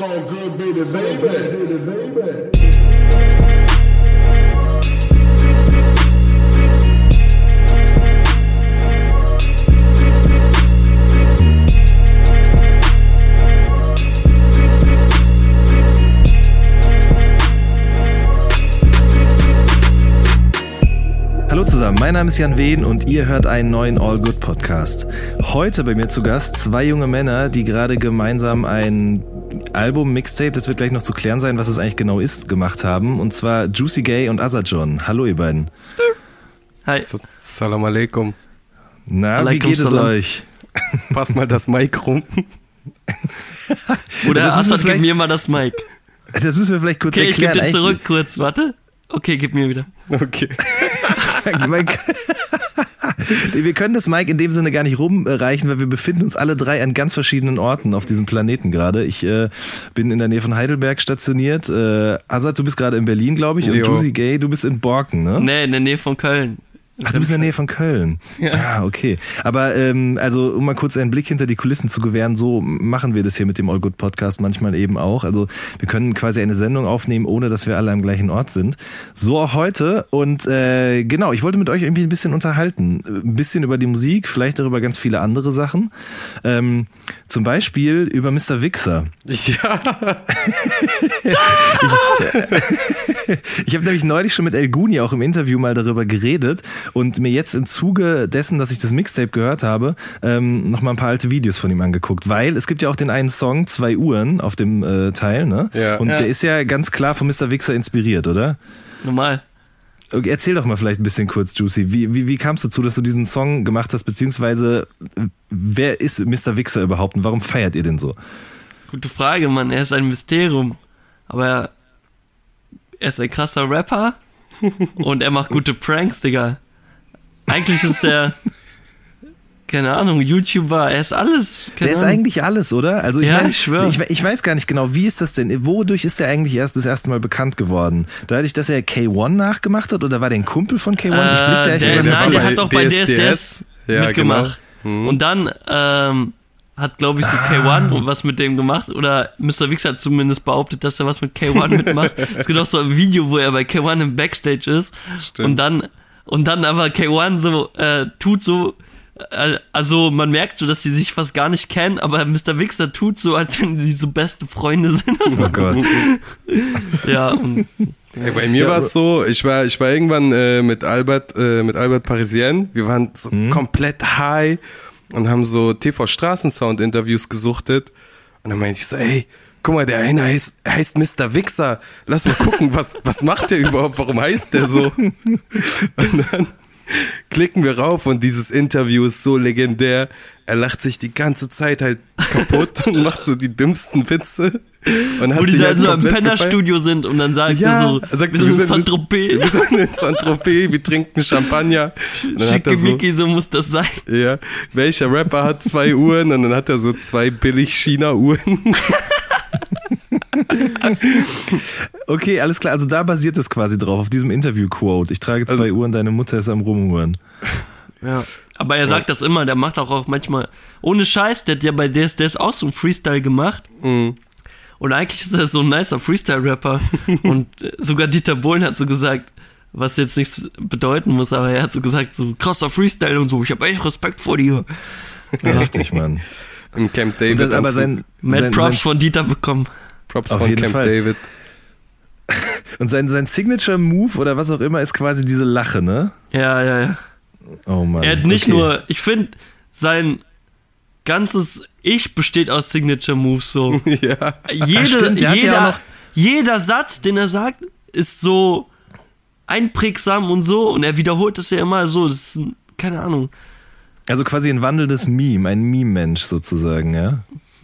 So good, baby, baby, baby. Hallo zusammen, mein Name ist Jan Wehn und ihr hört einen neuen All Good Podcast. Heute bei mir zu Gast zwei junge Männer, die gerade gemeinsam ein Album, Mixtape, das wird gleich noch zu klären sein, was es eigentlich genau ist, gemacht haben. Und zwar Juicy Gay und Azajon. Hallo ihr beiden. Hi. Salam alaikum. Na, Alaikum wie geht salam. es euch? Pass mal das Mic rum. Oder Assad, gib mir mal das Mic. Das müssen wir vielleicht kurz Okay, ich gebe erklären. dir zurück kurz, warte. Okay, gib mir wieder. Okay. Wir können das Mike in dem Sinne gar nicht rumreichen, weil wir befinden uns alle drei an ganz verschiedenen Orten auf diesem Planeten gerade. Ich äh, bin in der Nähe von Heidelberg stationiert. Äh, Azad, du bist gerade in Berlin, glaube ich. Und Jo. Juicy Gay, du bist in Borken, ne? Nee, in der Nähe von Köln. Ach, du bist in der Nähe von Köln. Ja. Ah, okay. Aber ähm, also, um mal kurz einen Blick hinter die Kulissen zu gewähren, so machen wir das hier mit dem All Good Podcast manchmal eben auch. Also wir können quasi eine Sendung aufnehmen, ohne dass wir alle am gleichen Ort sind. So auch heute. Und äh, genau, ich wollte mit euch irgendwie ein bisschen unterhalten. Ein bisschen über die Musik, vielleicht auch über ganz viele andere Sachen. Ähm, zum Beispiel über Mr. Wixer. Ja. Ich habe nämlich neulich schon mit El Guni auch im Interview mal darüber geredet und mir jetzt im Zuge dessen, dass ich das Mixtape gehört habe, ähm, noch mal ein paar alte Videos von ihm angeguckt, weil es gibt ja auch den einen Song Zwei Uhren auf dem äh, Teil, ne? Ja. Und Ja. der ist ja ganz klar von Mr. Wixer inspiriert, oder? Normal. Okay, erzähl doch mal vielleicht ein bisschen kurz, Juicy. Wie, wie, wie kam es dazu, dass du diesen Song gemacht hast, beziehungsweise wer ist Mr. Wixer überhaupt und warum feiert ihr den so? Gute Frage, Mann. Er ist ein Mysterium. Aber er, er ist ein krasser Rapper und er macht gute Pranks, Digga. Eigentlich ist er, keine Ahnung, YouTuber, er ist alles. Der ist Ahnung. eigentlich alles, oder? Also ich Ja, meine, ich. Ich, ich weiß gar nicht genau, wie ist das denn? Wodurch ist er eigentlich erst das erste Mal bekannt geworden? Dadurch, dass er K1 nachgemacht hat oder war der ein Kumpel von K1? ich blick da Äh, der, der nein, der hat doch bei DSDS. DSDS, Ja, mitgemacht. genau. Mhm. Und dann ähm, hat, glaube ich, so Ah. K1 und was mit dem gemacht. Oder Mr. Wix hat zumindest behauptet, dass er was mit K1 mitmacht. es gibt auch so ein Video, wo er bei K1 im Backstage ist. Stimmt. Und dann, und dann aber K1 so äh, tut so. äh, Also man merkt so, dass sie sich fast gar nicht kennen, aber Mr. Wixer tut so, als wenn die so beste Freunde sind. Oh Gott. ja, und Ey, bei mir Ja, war es so, ich war, ich war irgendwann äh, mit Albert, äh, mit Albert Parisien. Wir waren so Mhm. komplett high und haben so TV Straßensound Interviews gesuchtet. Und dann meinte ich so, ey, guck mal, der eine heißt, heißt Mr. Wixer. Lass mal gucken, was, was macht der überhaupt? Warum heißt der so? Und dann klicken wir rauf und dieses Interview ist so legendär. Er lacht sich die ganze Zeit halt kaputt und macht so die dümmsten Witze. Und hat wo die sich dann halt so im. Pennerstudio sind und dann sagt Ja, er so, sagt wir so, sind in Saint-Tropez. Wir sind in Saint-Tropez, wir trinken Champagner. Er so, so muss das sein. ja, welcher Rapper hat zwei Uhren? Und dann hat er so zwei billig China-Uhren. Okay, alles klar. Also da basiert es quasi drauf, auf diesem Interview-Quote. Ich trage zwei Also- Uhren, deine Mutter ist am Rumhuren. Ja. Aber er sagt das immer, der macht auch, auch manchmal, ohne Scheiß, der hat ja bei DSDS auch so einen Freestyle gemacht. Mhm. Und eigentlich ist er so ein nicer Freestyle-Rapper. Und äh, sogar Dieter Bohlen hat so gesagt, was jetzt nichts bedeuten muss, aber er hat so gesagt, so krasser Freestyle und so, ich habe echt Respekt vor dir. Heftig, Mann. Im Camp Und David. das, aber Anzug. sein, Mad sein, Props sein, von Dieter bekommen. Props auf von jeden Camp Fall. David. und sein, sein Signature-Move oder was auch immer ist quasi diese Lache, ne? Ja, ja, ja. Oh Mann. Er hat nicht okay. nur, ich finde, sein ganzes Ich besteht aus Signature Moves so. ja. Jede, stimmt, der hat ja jeder, jeder Satz, den er sagt, ist so einprägsam und so und er wiederholt es ja immer so. Das ist, ein- keine Ahnung. Also quasi ein wandelndes Meme, ein Meme-Mensch sozusagen, ja?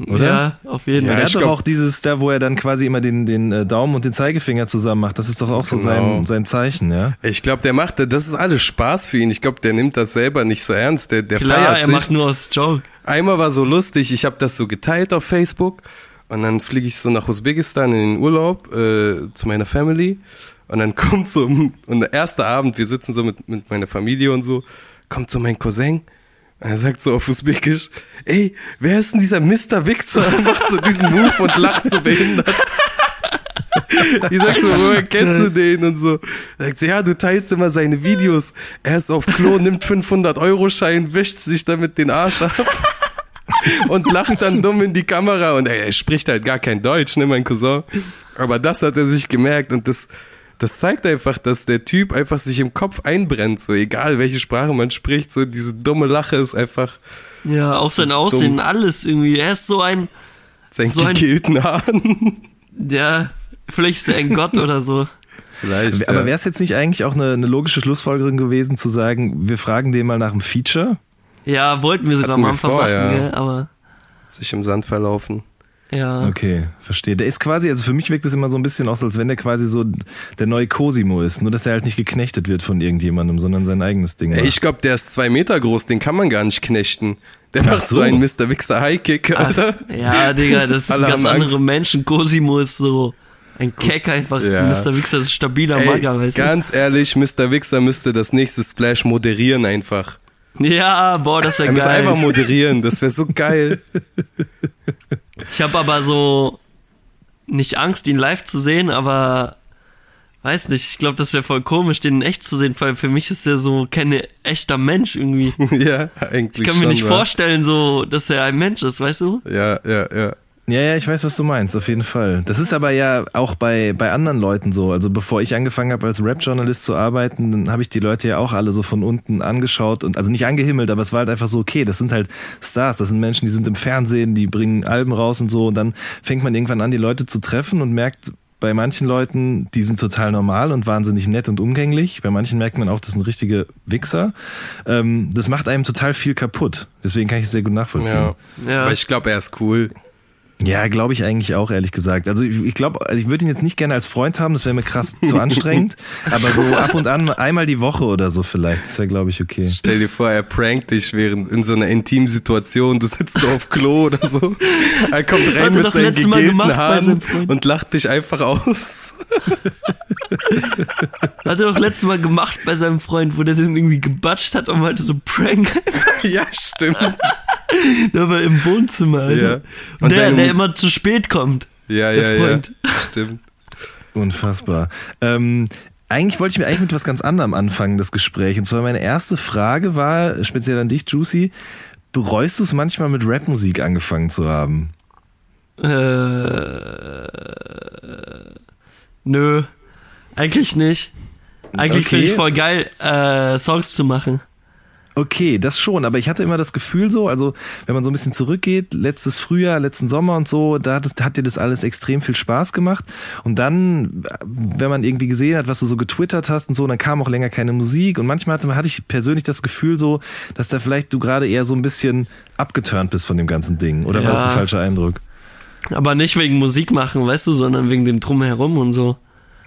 Oder? Ja, auf jeden Ja, Ja, ich hat doch auch dieses, da wo er dann quasi immer den, den äh, Daumen und den Zeigefinger zusammen macht. Das ist doch auch so Genau. sein, sein Zeichen, ja? Ich glaube, der macht, das ist alles Spaß für ihn. Ich glaube, der nimmt das selber nicht so ernst. Der, der Klar, feiert er sich. macht nur aus Joke. Einmal war so lustig, ich habe das so geteilt auf Facebook und dann fliege ich so nach Usbekistan in den Urlaub äh, zu meiner Family und dann kommt so, und der erste Abend, wir sitzen so mit, mit meiner Familie und so, kommt so mein Cousin Er sagt so auf Usbekisch, ey, wer ist denn dieser Mr. Wichser? Und macht so diesen Move und lacht so behindert. Ich sag so, woher kennst du den? Und so. Er sagt so, ja, du teilst immer seine Videos. Er ist auf Klo, nimmt 500 Euro Schein, wäscht sich damit den Arsch ab. Und lacht dann dumm in die Kamera. Und ey, er spricht halt gar kein Deutsch, ne, mein Cousin. Aber das hat er sich gemerkt und das, das zeigt einfach, dass der Typ einfach sich im Kopf einbrennt, so egal welche Sprache man spricht, so diese dumme Lache ist einfach Ja, auch sein Aussehen, alles irgendwie. Er ist so ein, sein So ein- gekielten Haaren. der, vielleicht ist er ein Gott oder so. Vielleicht. Aber ja. wäre es jetzt nicht eigentlich auch eine, eine logische Schlussfolgerung gewesen, zu sagen, wir fragen den mal nach einem Feature? Ja, wollten wir sogar Hatten am Anfang vor, machen, ja. gell? aber sich im Sand verlaufen. Ja. Okay, verstehe. Der ist quasi, also für mich wirkt es immer so ein bisschen aus, als wenn der quasi so der neue Cosimo ist. Nur, dass er halt nicht geknechtet wird von irgendjemandem, sondern sein eigenes Ding macht. ich glaube, der ist zwei Meter groß, den kann man gar nicht knechten. Der macht so so. einen Mr. Wichser Highkick, Alter. Ja, Digga, das sind ganz andere Angst. Menschen. Cosimo ist so ein Keck einfach. Ja. Mr. Wichser ist stabiler Ey, Mager, weißt du? ganz ehrlich, Mr. Wichser müsste das nächste Splash moderieren einfach. Ja, boah, das Er wäre müsste einfach geil. moderieren, das wäre so geil. Ich habe aber so nicht Angst, ihn live zu sehen, aber weiß nicht, ich glaube, das wäre voll komisch, den in echt zu sehen, weil für mich ist er so kein echter Mensch irgendwie. ja, eigentlich Ich kann mir schon, nicht wa? vorstellen, so, dass er ein Mensch ist, weißt du? Ja, ja, ja. Ja, ja, ich weiß, was du meinst, auf jeden Fall. Das ist aber ja auch bei, bei anderen Leuten so. Also bevor ich angefangen habe, als Rap-Journalist zu arbeiten, dann habe ich die Leute ja auch alle so von unten angeschaut und also nicht angehimmelt, aber es war halt einfach so, okay, das sind halt Stars, das sind Menschen, die sind im Fernsehen, die bringen Alben raus und so und dann fängt man irgendwann an, die Leute zu treffen und merkt, bei manchen Leuten, die sind total normal und wahnsinnig nett und umgänglich. Bei manchen merkt man auch, das sind richtige Wichser. Ähm, das macht einem total viel kaputt. Deswegen kann ich es sehr gut nachvollziehen. ja. Ja. Aber ich glaube, er ist cool. Ja, glaube ich eigentlich auch, ehrlich gesagt. Also ich, ich glaube, also ich würde ihn jetzt nicht gerne als Freund haben, das wäre mir krass zu anstrengend. Aber so ab und an einmal die Woche oder so vielleicht, das wäre, glaube ich, okay. Stell dir vor, er prankt dich während in so einer intimen Situation, du sitzt so auf Klo oder so. Er kommt Hat rein mit seinen gegelten Haaren und lacht dich einfach aus. Hat er doch letztes Mal gemacht bei seinem Freund, wo der den irgendwie gebatscht hat und meinte so Prank. ja, stimmt. Der war im Wohnzimmer, Alter. Ja. Und, der, der immer zu spät kommt. Ja, Der ja, ja. Freund. Stimmt. Unfassbar. Ähm, eigentlich wollte ich mir eigentlich mit was ganz anderem anfangen, das Gespräch. Und zwar meine erste Frage war, speziell an dich, Juicy, bereust du es manchmal mit Rapmusik angefangen zu haben? Äh, nö, eigentlich nicht. Eigentlich Okay. finde ich voll geil, äh, Songs zu machen. Okay, das schon, aber ich hatte immer das Gefühl so, also wenn man so ein bisschen zurückgeht, letztes Frühjahr, letzten Sommer und so, da hat, es, hat dir das alles extrem viel Spaß gemacht und dann, wenn man irgendwie gesehen hat, was du so getwittert hast und so, dann kam auch länger keine Musik und manchmal hatte, hatte ich persönlich das Gefühl so, dass da vielleicht du gerade eher so ein bisschen abgeturnt bist von dem ganzen Ding oder war das Ja. ein falscher Eindruck? Aber nicht wegen Musik machen, weißt du, sondern wegen dem Drumherum und so.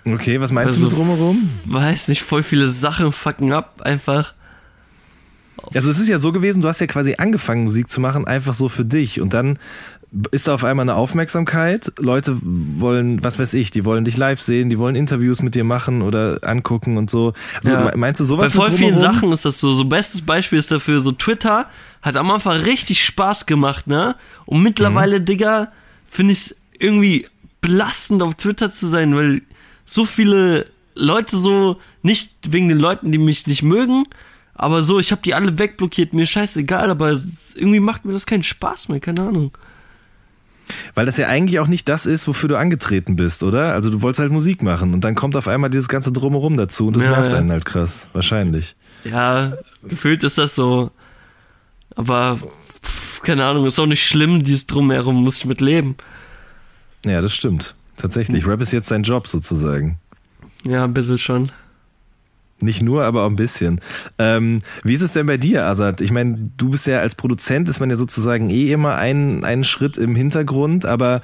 Okay, was meinst Also- du mit drumherum? Weiß nicht, voll viele Sachen fucken ab, einfach. Also es ist ja so gewesen, du hast ja quasi angefangen Musik zu machen, einfach so für dich und dann ist da auf einmal eine Aufmerksamkeit, Leute wollen, was weiß ich, die wollen dich live sehen, die wollen Interviews mit dir machen oder angucken und so. Also Ja. me- meinst du sowas Bei voll vielen? Sachen ist das so. So bestes Beispiel ist dafür so Twitter hat am Anfang richtig Spaß gemacht, ne? Und mittlerweile, Digga, finde ich es irgendwie belastend auf Twitter zu sein, weil so viele Leute so, nicht wegen den Leuten, die mich nicht mögen, aber so, ich habe die alle wegblockiert, mir scheißegal, aber irgendwie macht mir das keinen Spaß mehr, keine Ahnung. Weil das ja eigentlich auch nicht das ist, wofür du angetreten bist, oder? Also du wolltest halt Musik machen und dann kommt auf einmal dieses ganze Drumherum dazu und das Ja, nervt ja. einen halt krass, wahrscheinlich. Ja, gefühlt ist das so. Aber pff, keine Ahnung, ist auch nicht schlimm, dieses Drumherum muss ich mit leben. Ja, das stimmt. Tatsächlich. Rap ist jetzt dein Job sozusagen. Ja, ein bisschen schon. Nicht nur, aber auch ein bisschen. Ähm, wie ist es denn bei dir, Azad? Ich meine, du bist ja als Produzent, ist man ja sozusagen eh immer einen, einen Schritt im Hintergrund, aber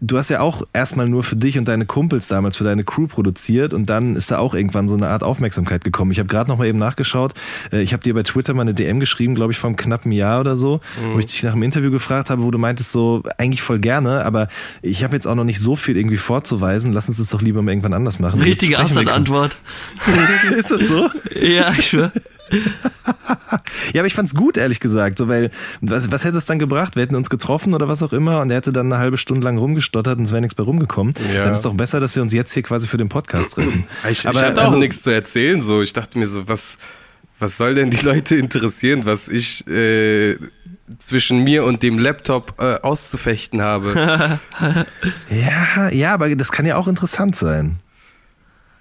du hast ja auch erstmal nur für dich und deine Kumpels damals, für deine Crew produziert und dann ist da auch irgendwann so eine Art Aufmerksamkeit gekommen. Ich habe gerade noch mal eben nachgeschaut. Äh, Ich habe dir bei Twitter mal eine DM geschrieben, glaube ich, vor einem knappen Jahr oder so, wo ich dich nach einem Interview gefragt habe, wo du meintest so, eigentlich voll gerne, aber ich habe jetzt auch noch nicht so viel irgendwie vorzuweisen. Lass uns das doch lieber mal irgendwann anders machen. Richtige Assad-Antwort. Ist das so? ja, ich schwör. Ja, aber ich fand's gut, ehrlich gesagt, so, weil, was, was hätte es dann gebracht? Wir hätten uns getroffen oder was auch immer und er hätte dann eine halbe Stunde lang rumgestottert und es wäre nichts bei rumgekommen. Ja. Dann ist doch besser, dass wir uns jetzt hier quasi für den Podcast treffen. Ich, Aber, ich hatte auch also- nichts zu erzählen, so. Ich dachte mir so, was, was soll denn die Leute interessieren, was ich äh, zwischen mir und dem Laptop äh, auszufechten habe? Ja, ja, aber das kann ja auch interessant sein.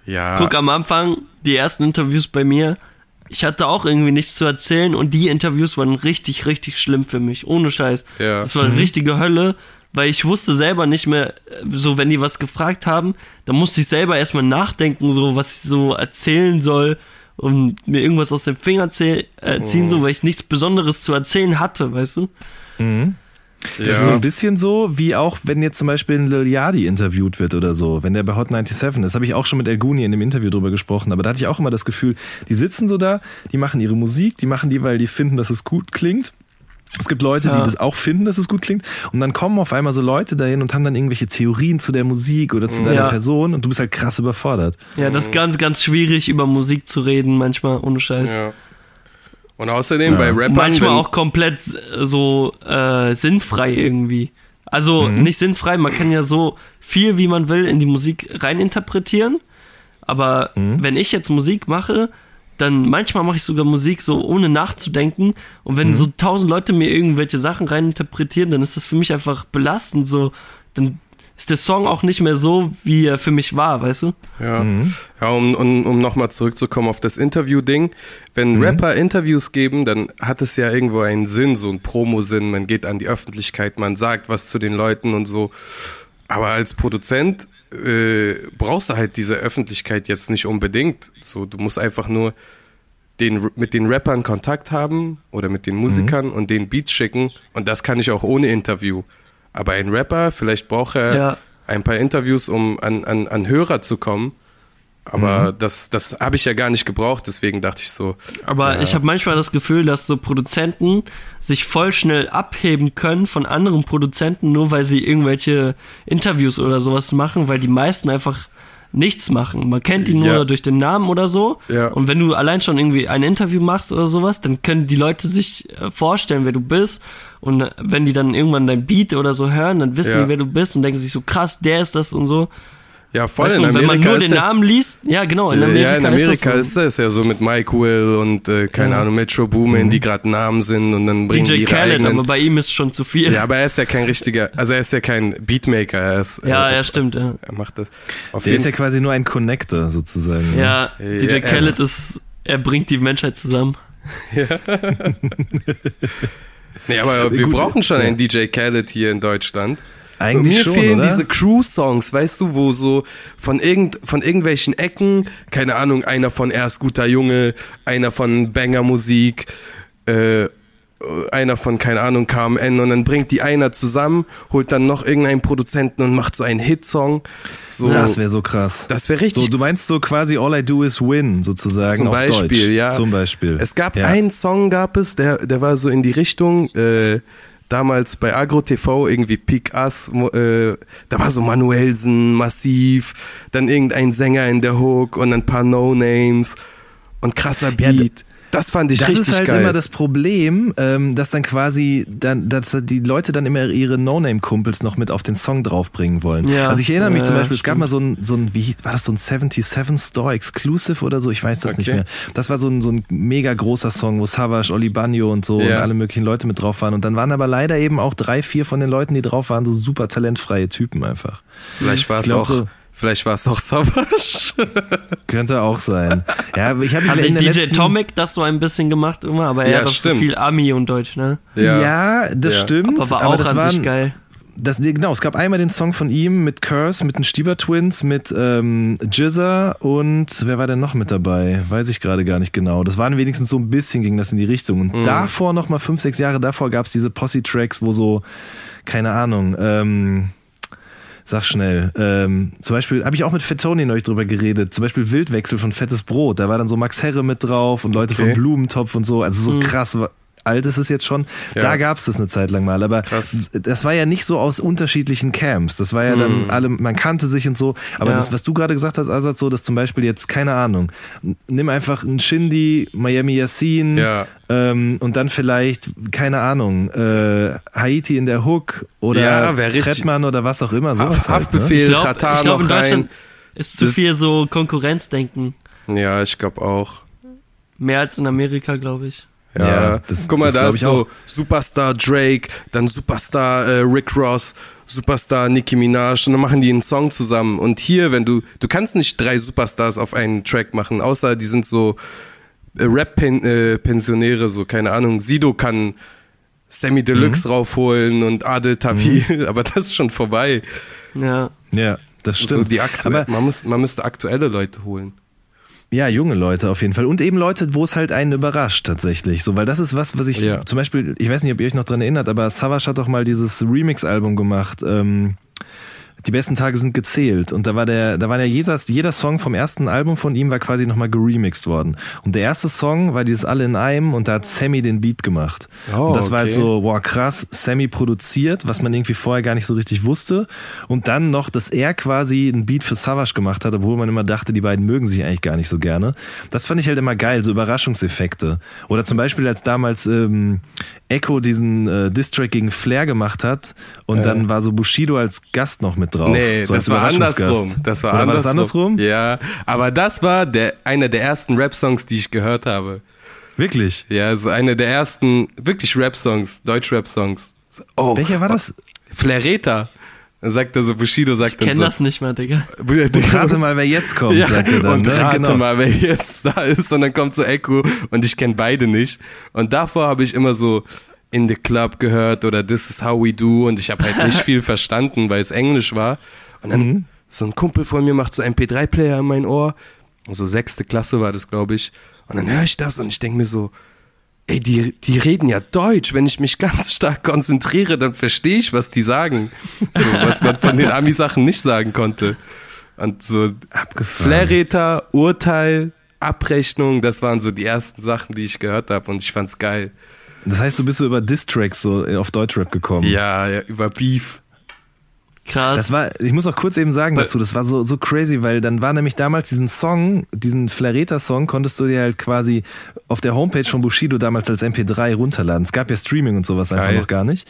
Ja. Guck, am Anfang, die ersten Interviews bei mir, ich hatte auch irgendwie nichts zu erzählen und die Interviews waren richtig, richtig schlimm für mich. Ohne Scheiß. Ja. Das war eine richtige Hölle, weil ich wusste selber nicht mehr, äh, so wenn die was gefragt haben, dann musste ich selber erstmal nachdenken, so was ich so erzählen soll und mir irgendwas aus dem Finger zäh- äh, ziehen, so weil ich nichts Besonderes zu erzählen hatte, weißt du? Das ist so ja. ein bisschen so, wie auch, wenn jetzt zum Beispiel ein Lil Yachty interviewt wird oder so, wenn der bei Hot 97 ist, habe ich auch schon mit El Guni in dem Interview drüber gesprochen, aber da hatte ich auch immer das Gefühl, die sitzen so da, die machen ihre Musik, die machen die, weil die finden, dass es gut klingt. Es gibt Leute, Ja. die das auch finden, dass es gut klingt. Und dann kommen auf einmal so Leute dahin und haben dann irgendwelche Theorien zu der Musik oder zu deiner Ja. Person und du bist halt krass überfordert. Ja, das ist ganz, ganz schwierig, über Musik zu reden, manchmal, ohne Scheiß. ja. Und außerdem bei Rappern, Manchmal auch komplett so äh, sinnfrei irgendwie. Also nicht sinnfrei, man kann ja so viel, wie man will, in die Musik reininterpretieren. Aber wenn ich jetzt Musik mache, dann manchmal mache ich sogar Musik so ohne nachzudenken. Und wenn so tausend Leute mir irgendwelche Sachen reininterpretieren, dann ist das für mich einfach belastend. So, dann ist der Song auch nicht mehr so, wie er für mich war, weißt du? Ja, ja um, um, um nochmal zurückzukommen auf das Interview-Ding. Wenn Rapper Interviews geben, dann hat es ja irgendwo einen Sinn, so einen Promo-Sinn. Man geht an die Öffentlichkeit, man sagt was zu den Leuten und so. Aber als Produzent äh, brauchst du halt diese Öffentlichkeit jetzt nicht unbedingt. So, du musst einfach nur den, mit den Rappern Kontakt haben oder mit den Musikern und den Beats schicken. Und das kann ich auch ohne Interview. Aber ein Rapper, vielleicht braucht er Ja. ein paar Interviews, um an, an, an Hörer zu kommen. Aber das, das habe ich ja gar nicht gebraucht, deswegen dachte ich so. Aber ja, ich habe manchmal das Gefühl, dass so Produzenten sich voll schnell abheben können von anderen Produzenten, nur weil sie irgendwelche Interviews oder sowas machen, weil die meisten einfach nichts machen. Man kennt die nur Ja. durch den Namen oder so. Ja. Und wenn du allein schon irgendwie ein Interview machst oder sowas, dann können die Leute sich äh, vorstellen, wer du bist. Und äh, wenn die dann irgendwann dein Beat oder so hören, dann wissen Ja. die, wer du bist und denken sich so, krass, der ist das und so. Ja, voll Weißt in du, und wenn man Amerika nur ist den ja, Namen liest, ja genau, in Amerika, ja, in Amerika ist das ist, so. das ja so mit Mike Will und äh, keine Ja. Mhm. Ahnung, Metro Boomin, die gerade Namen sind und dann bringen die DJ ihre Khaled, eigenen. aber bei ihm ist schon zu viel. ja, aber er ist ja kein richtiger, also er ist ja kein Beatmaker, er ist, Ja, äh, ja, stimmt, ja. er macht das. Auf Der jeden ist ja quasi nur ein Connector sozusagen. Ja, Ja, DJ Khaled ist, er bringt die Menschheit zusammen. Nee, aber wir Gut, brauchen schon ja. einen DJ Khaled hier in Deutschland. Eigentlich Mir schon, fehlen oder? diese Crew-Songs, weißt du, wo so von, irgend, von irgendwelchen Ecken, keine Ahnung, einer von Erst guter Junge, einer von Banger-Musik, äh, einer von, keine Ahnung, KMN und dann bringt die einer zusammen, holt dann noch irgendeinen Produzenten und macht so einen Hitsong. So, Das wäre so krass. das wäre richtig So, du meinst so quasi All I Do Is Win sozusagen Zum Beispiel, Deutsch. ja. Zum Beispiel. Es gab ja. einen Song, gab es, der, der war so in die Richtung, äh, damals bei Agro TV, irgendwie Pick Us, mo- äh, da war so Manuelsen, Massiv, dann irgendein Sänger in der Hook und ein paar No-Names und krasser Ja, Beat. Das fand ich Das richtig ist halt geil. immer das Problem, ähm, dass dann quasi, dann, dass die Leute dann immer ihre No-Name-Kumpels noch mit auf den Song draufbringen wollen. Ja. Also ich erinnere mich Ja, zum Beispiel, es gab stimmt. mal so ein, so ein, wie war das, so ein 77 Store Exclusive oder so, ich weiß das nicht Okay. mehr. Das war so ein, so ein mega großer Song, wo Savage, Oli Banyo und so Ja. und alle möglichen Leute mit drauf waren. Und dann waren aber leider eben auch drei, vier von den Leuten, die drauf waren, so super talentfreie Typen einfach. vielleicht war es auch, so- vielleicht war es auch Savage. Könnte auch sein. Ja, ich habe Hat DJ letzten, Tomic das so ein bisschen gemacht immer, aber er Ja, hat auch so stimmt. viel Ami und Deutsch, ne? Ja, das Ja. stimmt. Aber war aber auch das an waren, sich geil. Das, genau, es gab einmal den Song von ihm mit Curse, mit den Stieber Twins, mit ähm, Jizza und wer war denn noch mit dabei? Weiß ich gerade gar nicht genau. Das waren wenigstens so ein bisschen, ging das in die Richtung. Und davor, noch mal fünf, sechs Jahre davor, gab es diese Posse-Tracks, wo so, keine Ahnung, ähm, sag schnell, ähm, zum Beispiel, habe ich auch mit Fat Tony neulich drüber geredet, zum Beispiel Wildwechsel von Fettes Brot, da war dann so Max Herre mit drauf und Leute Okay. von Blumentopf und so, also so krass, alt ist es jetzt schon. Ja. Da gab es das eine Zeit lang mal. Aber Krass. das war ja nicht so aus unterschiedlichen Camps. Das war ja dann alle, man kannte sich und so. Aber Ja. das, was du gerade gesagt hast, Azad, so, dass zum Beispiel jetzt, keine Ahnung, nimm einfach einen Shindy, Miami Yassin, Ja. ähm, und dann vielleicht, keine Ahnung, äh, Haiti in der Hook oder Ja, Trettmann oder was auch immer. Sowas Haft- halt, ne? Haftbefehl, Ich glaube, glaub, in noch rein. Deutschland ist zu Das- viel so Konkurrenzdenken. Ja, ich glaube auch. Mehr als in Amerika, glaube ich. Ja, Ja, das- guck mal, das da ist ich so auch. Superstar Drake, dann Superstar äh, Rick Ross, Superstar Nicki Minaj und dann machen die einen Song zusammen. Und hier, wenn du, du kannst nicht drei Superstars auf einen Track machen, außer die sind so äh, Rap-Pensionäre, so keine Ahnung. Sido kann Sammy Deluxe raufholen und Adel Tawil, aber das ist schon vorbei. Ja. Ja, das So stimmt. die aktu Aber man, muss, man müsste aktuelle Leute holen. Ja, junge Leute auf jeden Fall. Und eben Leute, wo es halt einen überrascht tatsächlich. So, weil das ist was, was ich Ja. zum Beispiel, ich weiß nicht, ob ihr euch noch dran erinnert, aber Savage hat doch mal dieses Remix-Album gemacht. Ähm, die besten Tage sind gezählt. Und da war der, da war der jeder, jeder Song vom ersten Album von ihm war quasi nochmal geremixed worden. Und der erste Song war dieses Alle in einem und da hat Sammy den Beat gemacht. Oh, und das war halt okay. so, wow, krass, Sammy produziert, was man irgendwie vorher gar nicht so richtig wusste. Und dann noch, dass er quasi einen Beat für Savage gemacht hat, obwohl man immer dachte, die beiden mögen sich eigentlich gar nicht so gerne. Das fand ich halt immer geil, so Überraschungseffekte. Oder zum Beispiel, als damals ähm, Echo diesen äh, Distrack gegen Flair gemacht hat und dann war so Bushido als Gast noch mit drauf. Nee, so das war andersrum. Das war Oder andersrum. war das andersrum? Ja, aber das war der, einer der ersten Rap-Songs, die ich gehört habe. Wirklich? Ja, so einer der ersten wirklich Rap-Songs, Deutsch-Rap-Songs. So, Oh, Welcher war das? Flareta. Dann sagt er so, Bushido sagt Ich dann kenne so. das nicht mehr, Digga. Und rate mal, wer jetzt kommt, ja, sagt er dann. und ne? rate Genau. mal, wer jetzt da ist. Und dann kommt so Echo und ich kenne beide nicht. Und davor habe ich immer so In the Club gehört oder This is how we do und ich habe halt nicht viel verstanden, weil es Englisch war. Und dann Mhm. so ein Kumpel von mir macht so MP3-Player in mein Ohr. So sechste Klasse war das, glaube ich. Und dann höre ich das und ich denke mir so, ey, die, die reden ja Deutsch. Wenn ich mich ganz stark konzentriere, dann verstehe ich, was die sagen. So, was man von den Ami-Sachen nicht sagen konnte. Und so. Flairräter, Urteil, Abrechnung, das waren so die ersten Sachen, die ich gehört habe und ich fand's geil. Das heißt, du bist so über Distracks so auf Deutschrap gekommen. Ja, ja über Beef. Krass. Das war, ich muss auch kurz eben sagen dazu, das war so, so crazy, weil dann war nämlich damals diesen Song, diesen Flareta-Song, konntest du dir halt quasi auf der Homepage von Bushido damals als MP3 runterladen. Es gab ja Streaming und sowas einfach Geil. noch gar nicht.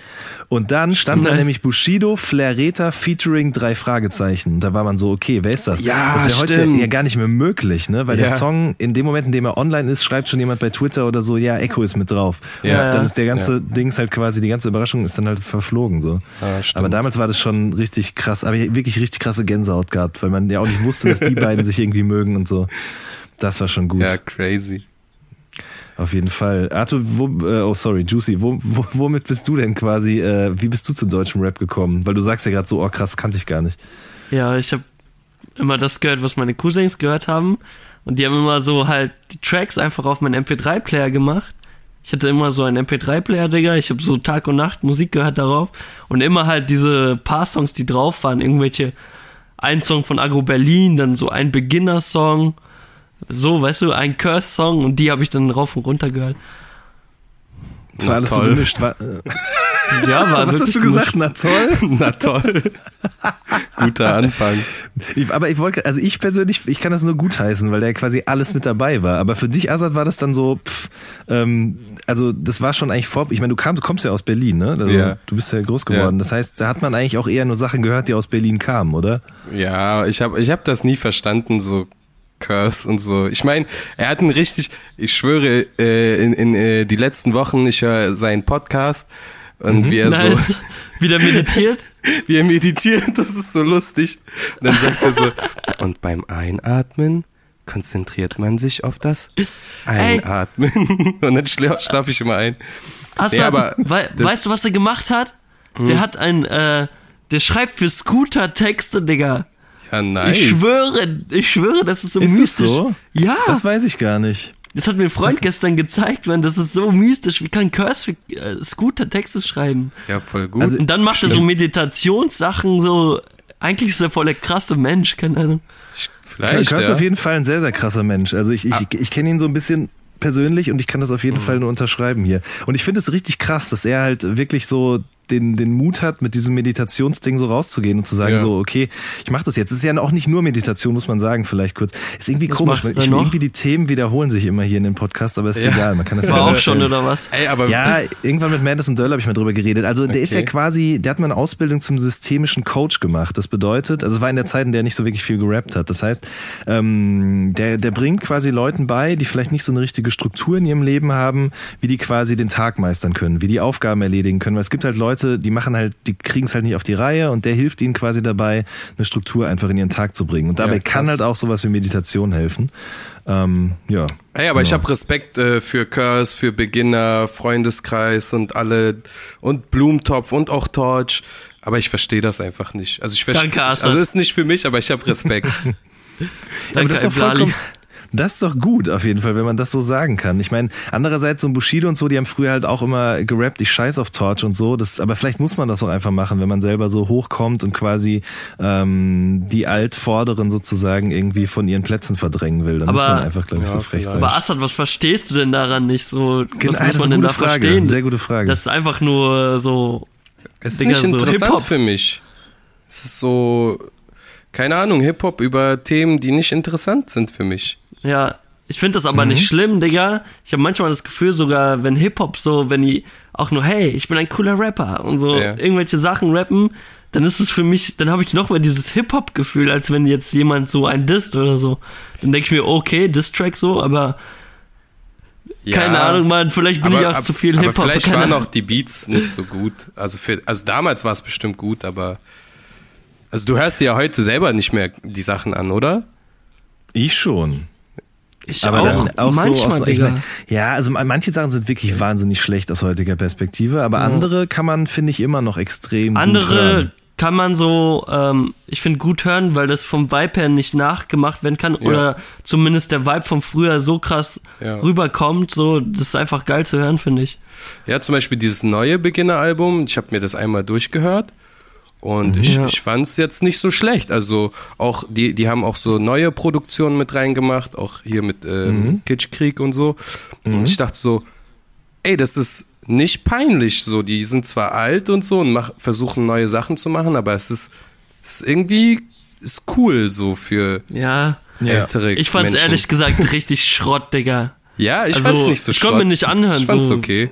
Und dann stand da Nice. nämlich Bushido, Flareta featuring drei Fragezeichen. Da war man so, okay, wer ist das? Ja, das wäre heute stimmt. ja gar nicht mehr möglich, ne? Weil Ja. der Song, in dem Moment, in dem er online ist, schreibt schon jemand bei Twitter oder so, ja, Echo ist mit drauf. Ja. Und dann ist der ganze Ja. Dings halt quasi, die ganze Überraschung ist dann halt verflogen, so. Ja, stimmt. Aber damals war das schon richtig krass, aber ich wirklich richtig krasse Gänsehaut gehabt, weil man ja auch nicht wusste, dass die beiden sich irgendwie mögen und so. Das war schon gut, Ja, crazy. auf jeden Fall. Arthur, wo, äh, oh sorry, Juicy, wo, wo, womit bist du denn quasi, äh, wie bist du zu deutschem Rap gekommen? Weil du sagst ja gerade so, oh krass, kannte ich gar nicht. Ja, ich habe immer das gehört, was meine Cousins gehört haben. Und die haben immer so halt die Tracks einfach auf meinen MP3-Player gemacht. Ich hatte immer so einen MP3-Player, Digga. Ich habe so Tag und Nacht Musik gehört darauf. Und immer halt diese paar Songs, die drauf waren. Irgendwelche, ein Song von Agro Berlin, dann so ein Beginner-Song. So, weißt du, ein Curse-Song. Und die habe ich dann rauf und runter gehört. Das war alles so gemischt. War, Ja, war was hast du gemischt. gesagt? Na toll. Na toll. Guter Anfang. Ich, aber ich wollte, also ich persönlich, ich kann das nur gutheißen, weil der quasi alles mit dabei war. Aber für dich, Azad, war das dann so, pff, ähm, also das war schon eigentlich vor, ich meine, du, kam, kommst ja aus Berlin, ne? Also, Ja. Du bist ja groß geworden. Ja. Das heißt, da hat man eigentlich auch eher nur Sachen gehört, die aus Berlin kamen, oder? Ja, ich habe ich hab das nie verstanden, so Curse und so. Ich meine, er hat einen richtig, ich schwöre, äh, in, in äh, die letzten Wochen, ich höre seinen Podcast und wie er Nice. so, Wieder meditiert. wie er meditiert, das ist so lustig. Und dann sagt er so, und beim Einatmen konzentriert man sich auf das Einatmen. Und dann schla- schlafe ich immer ein. Hast Nee, aber wei das- weißt du, was er gemacht hat? Der hat ein, äh, der schreibt für Scooter Texte, Digga. Ja, nice. Ich schwöre, ich schwöre, das ist so Ist das mystisch. so? Ja, Das das, weiß ich gar nicht. Hat mir ein Freund gestern gezeigt, man. Das ist so mystisch. Wie kann Curse für äh, Scooter Texte schreiben? Ja, voll gut. Also- Und dann macht er so Meditationssachen, so. Eigentlich ist er voll der krasse Mensch, keine Ahnung. Vielleicht, Curse ist ja. auf jeden Fall ein sehr, sehr krasser Mensch. Also ich, ich, ich, ich kenne ihn so ein bisschen persönlich und ich kann das auf Mhm. jeden Fall nur unterschreiben hier. Und ich finde es richtig krass, dass er halt wirklich so den, den Mut hat, mit diesem Meditationsding so rauszugehen und zu sagen, Ja. so, okay, ich mache das jetzt. Es ist ja auch nicht nur Meditation, muss man sagen, vielleicht kurz. Ist irgendwie Was komisch. macht Ich, noch? irgendwie die Themen wiederholen sich immer hier in dem Podcast, aber ist Ja. egal. Man kann das War ja auch schon, oder was? Ey, aber ja, irgendwann mit Madison Döll habe ich mal drüber geredet. Also der ist ja Okay. quasi, der hat mal eine Ausbildung zum systemischen Coach gemacht. Das bedeutet, also es war in der Zeit, in der er nicht so wirklich viel gerappt hat. Das heißt, ähm, der, der bringt quasi Leuten bei, die vielleicht nicht so eine richtige Struktur in ihrem Leben haben, wie die quasi den Tag meistern können, wie die Aufgaben erledigen können. Weil es gibt halt Leute, die machen halt, die kriegen es halt nicht auf die Reihe und der hilft ihnen quasi dabei, eine Struktur einfach in ihren Tag zu bringen. Und dabei Ja, kann halt auch sowas wie Meditation helfen. Ähm, ja. Ey, aber ich Genau. habe Respekt äh, für Curse, für Beginner, Freundeskreis und alle und Blumentopf und auch Torch. Aber ich verstehe das einfach nicht. Also ich verstehe, Danke, also ist nicht für mich, aber ich habe Respekt. Ja, aber Danke, das ist vollkommen, das ist doch gut auf jeden Fall, wenn man das so sagen kann. Ich meine, andererseits so ein Bushido und so, die haben früher halt auch immer gerappt, ich scheiß auf Torch und so. Das, aber vielleicht muss man das auch einfach machen, wenn man selber so hochkommt und quasi ähm, die Altvorderen sozusagen irgendwie von ihren Plätzen verdrängen will. Dann muss Aber- man einfach, glaube ich, Ja, so frech sein. Aber Assad, was verstehst du denn daran nicht so? Was Genau, muss das ist man eine denn da Frage, verstehen? sehr gute Frage. Das ist einfach nur so. Es ist Digga, nicht so interessant Hip-Hop. für mich. Es ist so, keine Ahnung, Hip-Hop über Themen, die nicht interessant sind für mich. Ja, ich finde das aber Mhm. nicht schlimm, Digga. Ich habe manchmal das Gefühl, sogar wenn Hip-Hop so, wenn die auch nur, hey, ich bin ein cooler Rapper und so Ja. irgendwelche Sachen rappen, dann ist es für mich, dann habe ich noch mal dieses Hip-Hop-Gefühl, als wenn jetzt jemand so ein Disst oder so. Dann denke ich mir, okay, Diss-Track so, aber keine Ahnung, Mann, vielleicht bin ich auch zu viel aber Hip-Hop. Vielleicht keine waren auch die Beats nicht so gut. Also für, also damals war es bestimmt gut, aber also du hörst dir ja heute selber nicht mehr die Sachen an, oder? ich schon. Ich Aber auch, auch manchmal, so aus, ich mein, ja, also manche Sachen sind wirklich wahnsinnig schlecht aus heutiger Perspektive, aber andere kann man, finde ich, immer noch extrem gut Andere hören. kann man so, ähm, ich finde, gut hören, weil das vom Vibe her nicht nachgemacht werden kann oder zumindest der Vibe von früher so krass Ja. rüberkommt. So, das ist einfach geil zu hören, finde ich. Ja, zum Beispiel dieses neue Beginner-Album, ich habe mir das einmal durchgehört und ich, Ja. ich fand es jetzt nicht so schlecht. Also auch, die, die haben auch so neue Produktionen mit reingemacht, auch hier mit ähm, Kitschkrieg und so. Und ich dachte so, ey, das ist nicht peinlich so. Die sind zwar alt und so und mach, versuchen neue Sachen zu machen, aber es ist, es ist irgendwie ist cool so für Ja. ältere Ich fand's Menschen. ehrlich gesagt richtig Schrott, Digga. Ja, ich Also, fand's nicht so ich konnte mir Schrott. nicht anhören, Ich fand's so. okay.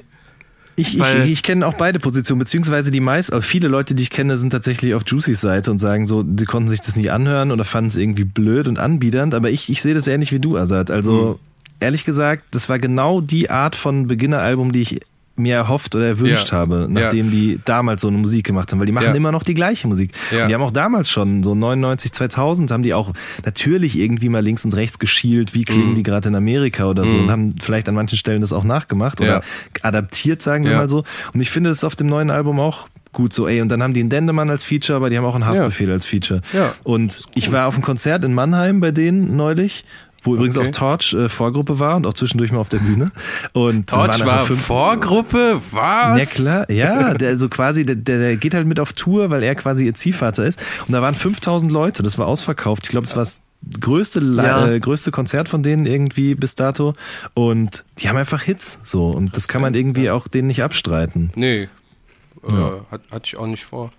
Ich, ich, ich kenne auch beide Positionen, beziehungsweise die meisten, viele Leute, die ich kenne, sind tatsächlich auf Juicys Seite und sagen so, sie konnten sich das nicht anhören oder fanden es irgendwie blöd und anbiedernd, aber ich, ich sehe das ähnlich wie du, Azad. Also ehrlich gesagt, das war genau die Art von Beginneralbum, die ich mir erhofft oder erwünscht Ja. habe, nachdem die damals so eine Musik gemacht haben, weil die machen Ja. immer noch die gleiche Musik. Ja. Und die haben auch damals schon, so 99, 2000, haben die auch natürlich irgendwie mal links und rechts geschielt, wie klingen Mhm. die gerade in Amerika oder so und haben vielleicht an manchen Stellen das auch nachgemacht Ja. oder adaptiert, sagen wir Ja. mal so. Und ich finde das auf dem neuen Album auch gut so, ey. Und dann haben die einen Dendemann als Feature, aber die haben auch einen Haftbefehl als Feature. Ja. Und ich war auf einem Konzert in Mannheim bei denen neulich. Wo übrigens Okay. auch Torch äh, Vorgruppe war und auch zwischendurch mal auf der Bühne. Und Torch war fünf- Vorgruppe? Was? ja klar, ja, der so quasi, der, der, der geht halt mit auf Tour, weil er quasi ihr Ziehvater ist. Und da waren 5000 Leute, das war ausverkauft. Ich glaube, das war das größte, Ja. äh, größte Konzert von denen irgendwie bis dato. Und die haben einfach Hits, so. Und das kann man irgendwie auch denen nicht abstreiten. Nee. Äh, hat, hatte ich auch nicht vor.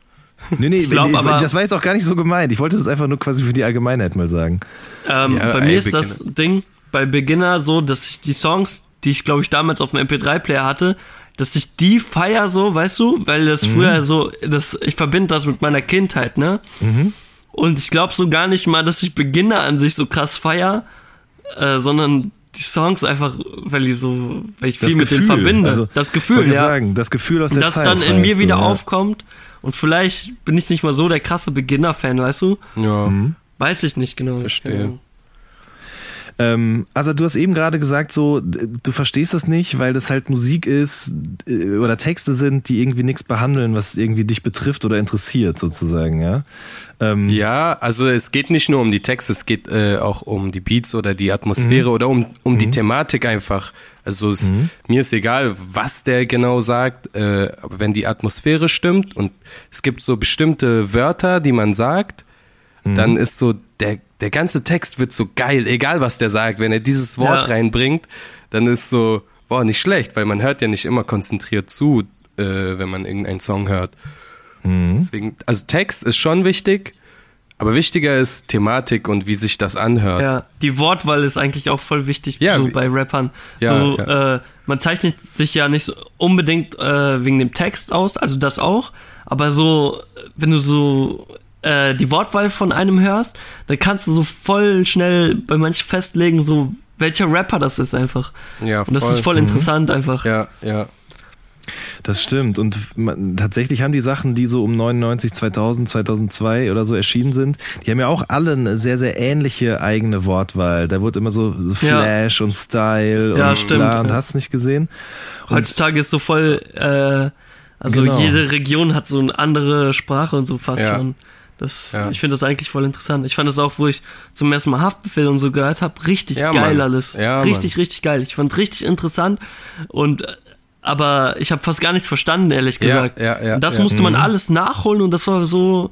Nee, nee, glaub nee, aber- das war jetzt auch gar nicht so gemeint. Ich wollte das einfach nur quasi für die Allgemeinheit mal sagen. Ähm, Ja, bei ey, mir ist das Ding bei Beginner so, dass ich die Songs, die ich glaube ich damals auf dem MP3-Player hatte, dass ich die feier so, weißt du, weil das früher so, das, ich verbinde das mit meiner Kindheit, ne? Und ich glaube so gar nicht mal, dass ich Beginner an sich so krass feier, äh, sondern die Songs einfach, weil ich so, weil ich viel mit denen verbinde. also, das Gefühl, ich ja. sagen, das Gefühl aus Und der das Zeit. dann in mir wieder ja. aufkommt. Und vielleicht bin ich nicht mal so der krasse Beginner-Fan, weißt du? Ja. Weiß ich nicht genau. Verstehe. Ja. Ähm, also du hast eben gerade gesagt, so du verstehst das nicht, weil das halt Musik ist äh, oder Texte sind, die irgendwie nichts behandeln, was irgendwie dich betrifft oder interessiert, sozusagen, ja. Ähm, Ja, also es geht nicht nur um die Texte, es geht äh, auch um die Beats oder die Atmosphäre oder um, um die Thematik einfach. Also es, mir ist egal, was der genau sagt, äh, aber wenn die Atmosphäre stimmt und es gibt so bestimmte Wörter, die man sagt, dann ist so der, der ganze Text wird so geil, egal was der sagt. Wenn er dieses Wort Ja. reinbringt, dann ist so, boah, nicht schlecht, weil man hört ja nicht immer konzentriert zu, äh, wenn man irgendeinen Song hört. Mhm. Deswegen, also Text ist schon wichtig, aber wichtiger ist Thematik und wie sich das anhört. Ja, die Wortwahl ist eigentlich auch voll wichtig Ja, so bei Rappern. Ja, so, ja. Äh, man zeichnet sich ja nicht so unbedingt äh, wegen dem Text aus, also das auch, aber so, wenn du so äh, die Wortwahl von einem hörst, dann kannst du so voll schnell bei manchen festlegen, so welcher Rapper das ist einfach. Ja, Und das voll. ist voll interessant einfach. Ja, ja. Das stimmt. Und man, tatsächlich haben die Sachen, die so um 99, 2000, 2002 oder so erschienen sind, die haben ja auch alle eine sehr, sehr ähnliche eigene Wortwahl. Da wurde immer so, so Ja. Flash und Style Ja, und stimmt, bla und hast nicht gesehen. Und Heutzutage ist so voll, äh, also Genau. jede Region hat so eine andere Sprache und so fast Ja. schon. Das, Ja. Ich finde das eigentlich voll interessant. Ich fand das auch, wo ich zum ersten Mal Haftbefehl und so gehört habe, richtig Ja, geil Mann. alles. Ja, richtig, richtig geil. Ich fand richtig interessant und äh, aber ich habe fast gar nichts verstanden, ehrlich Ja, gesagt. ja, ja, und das ja. musste man Mhm. alles nachholen und das war so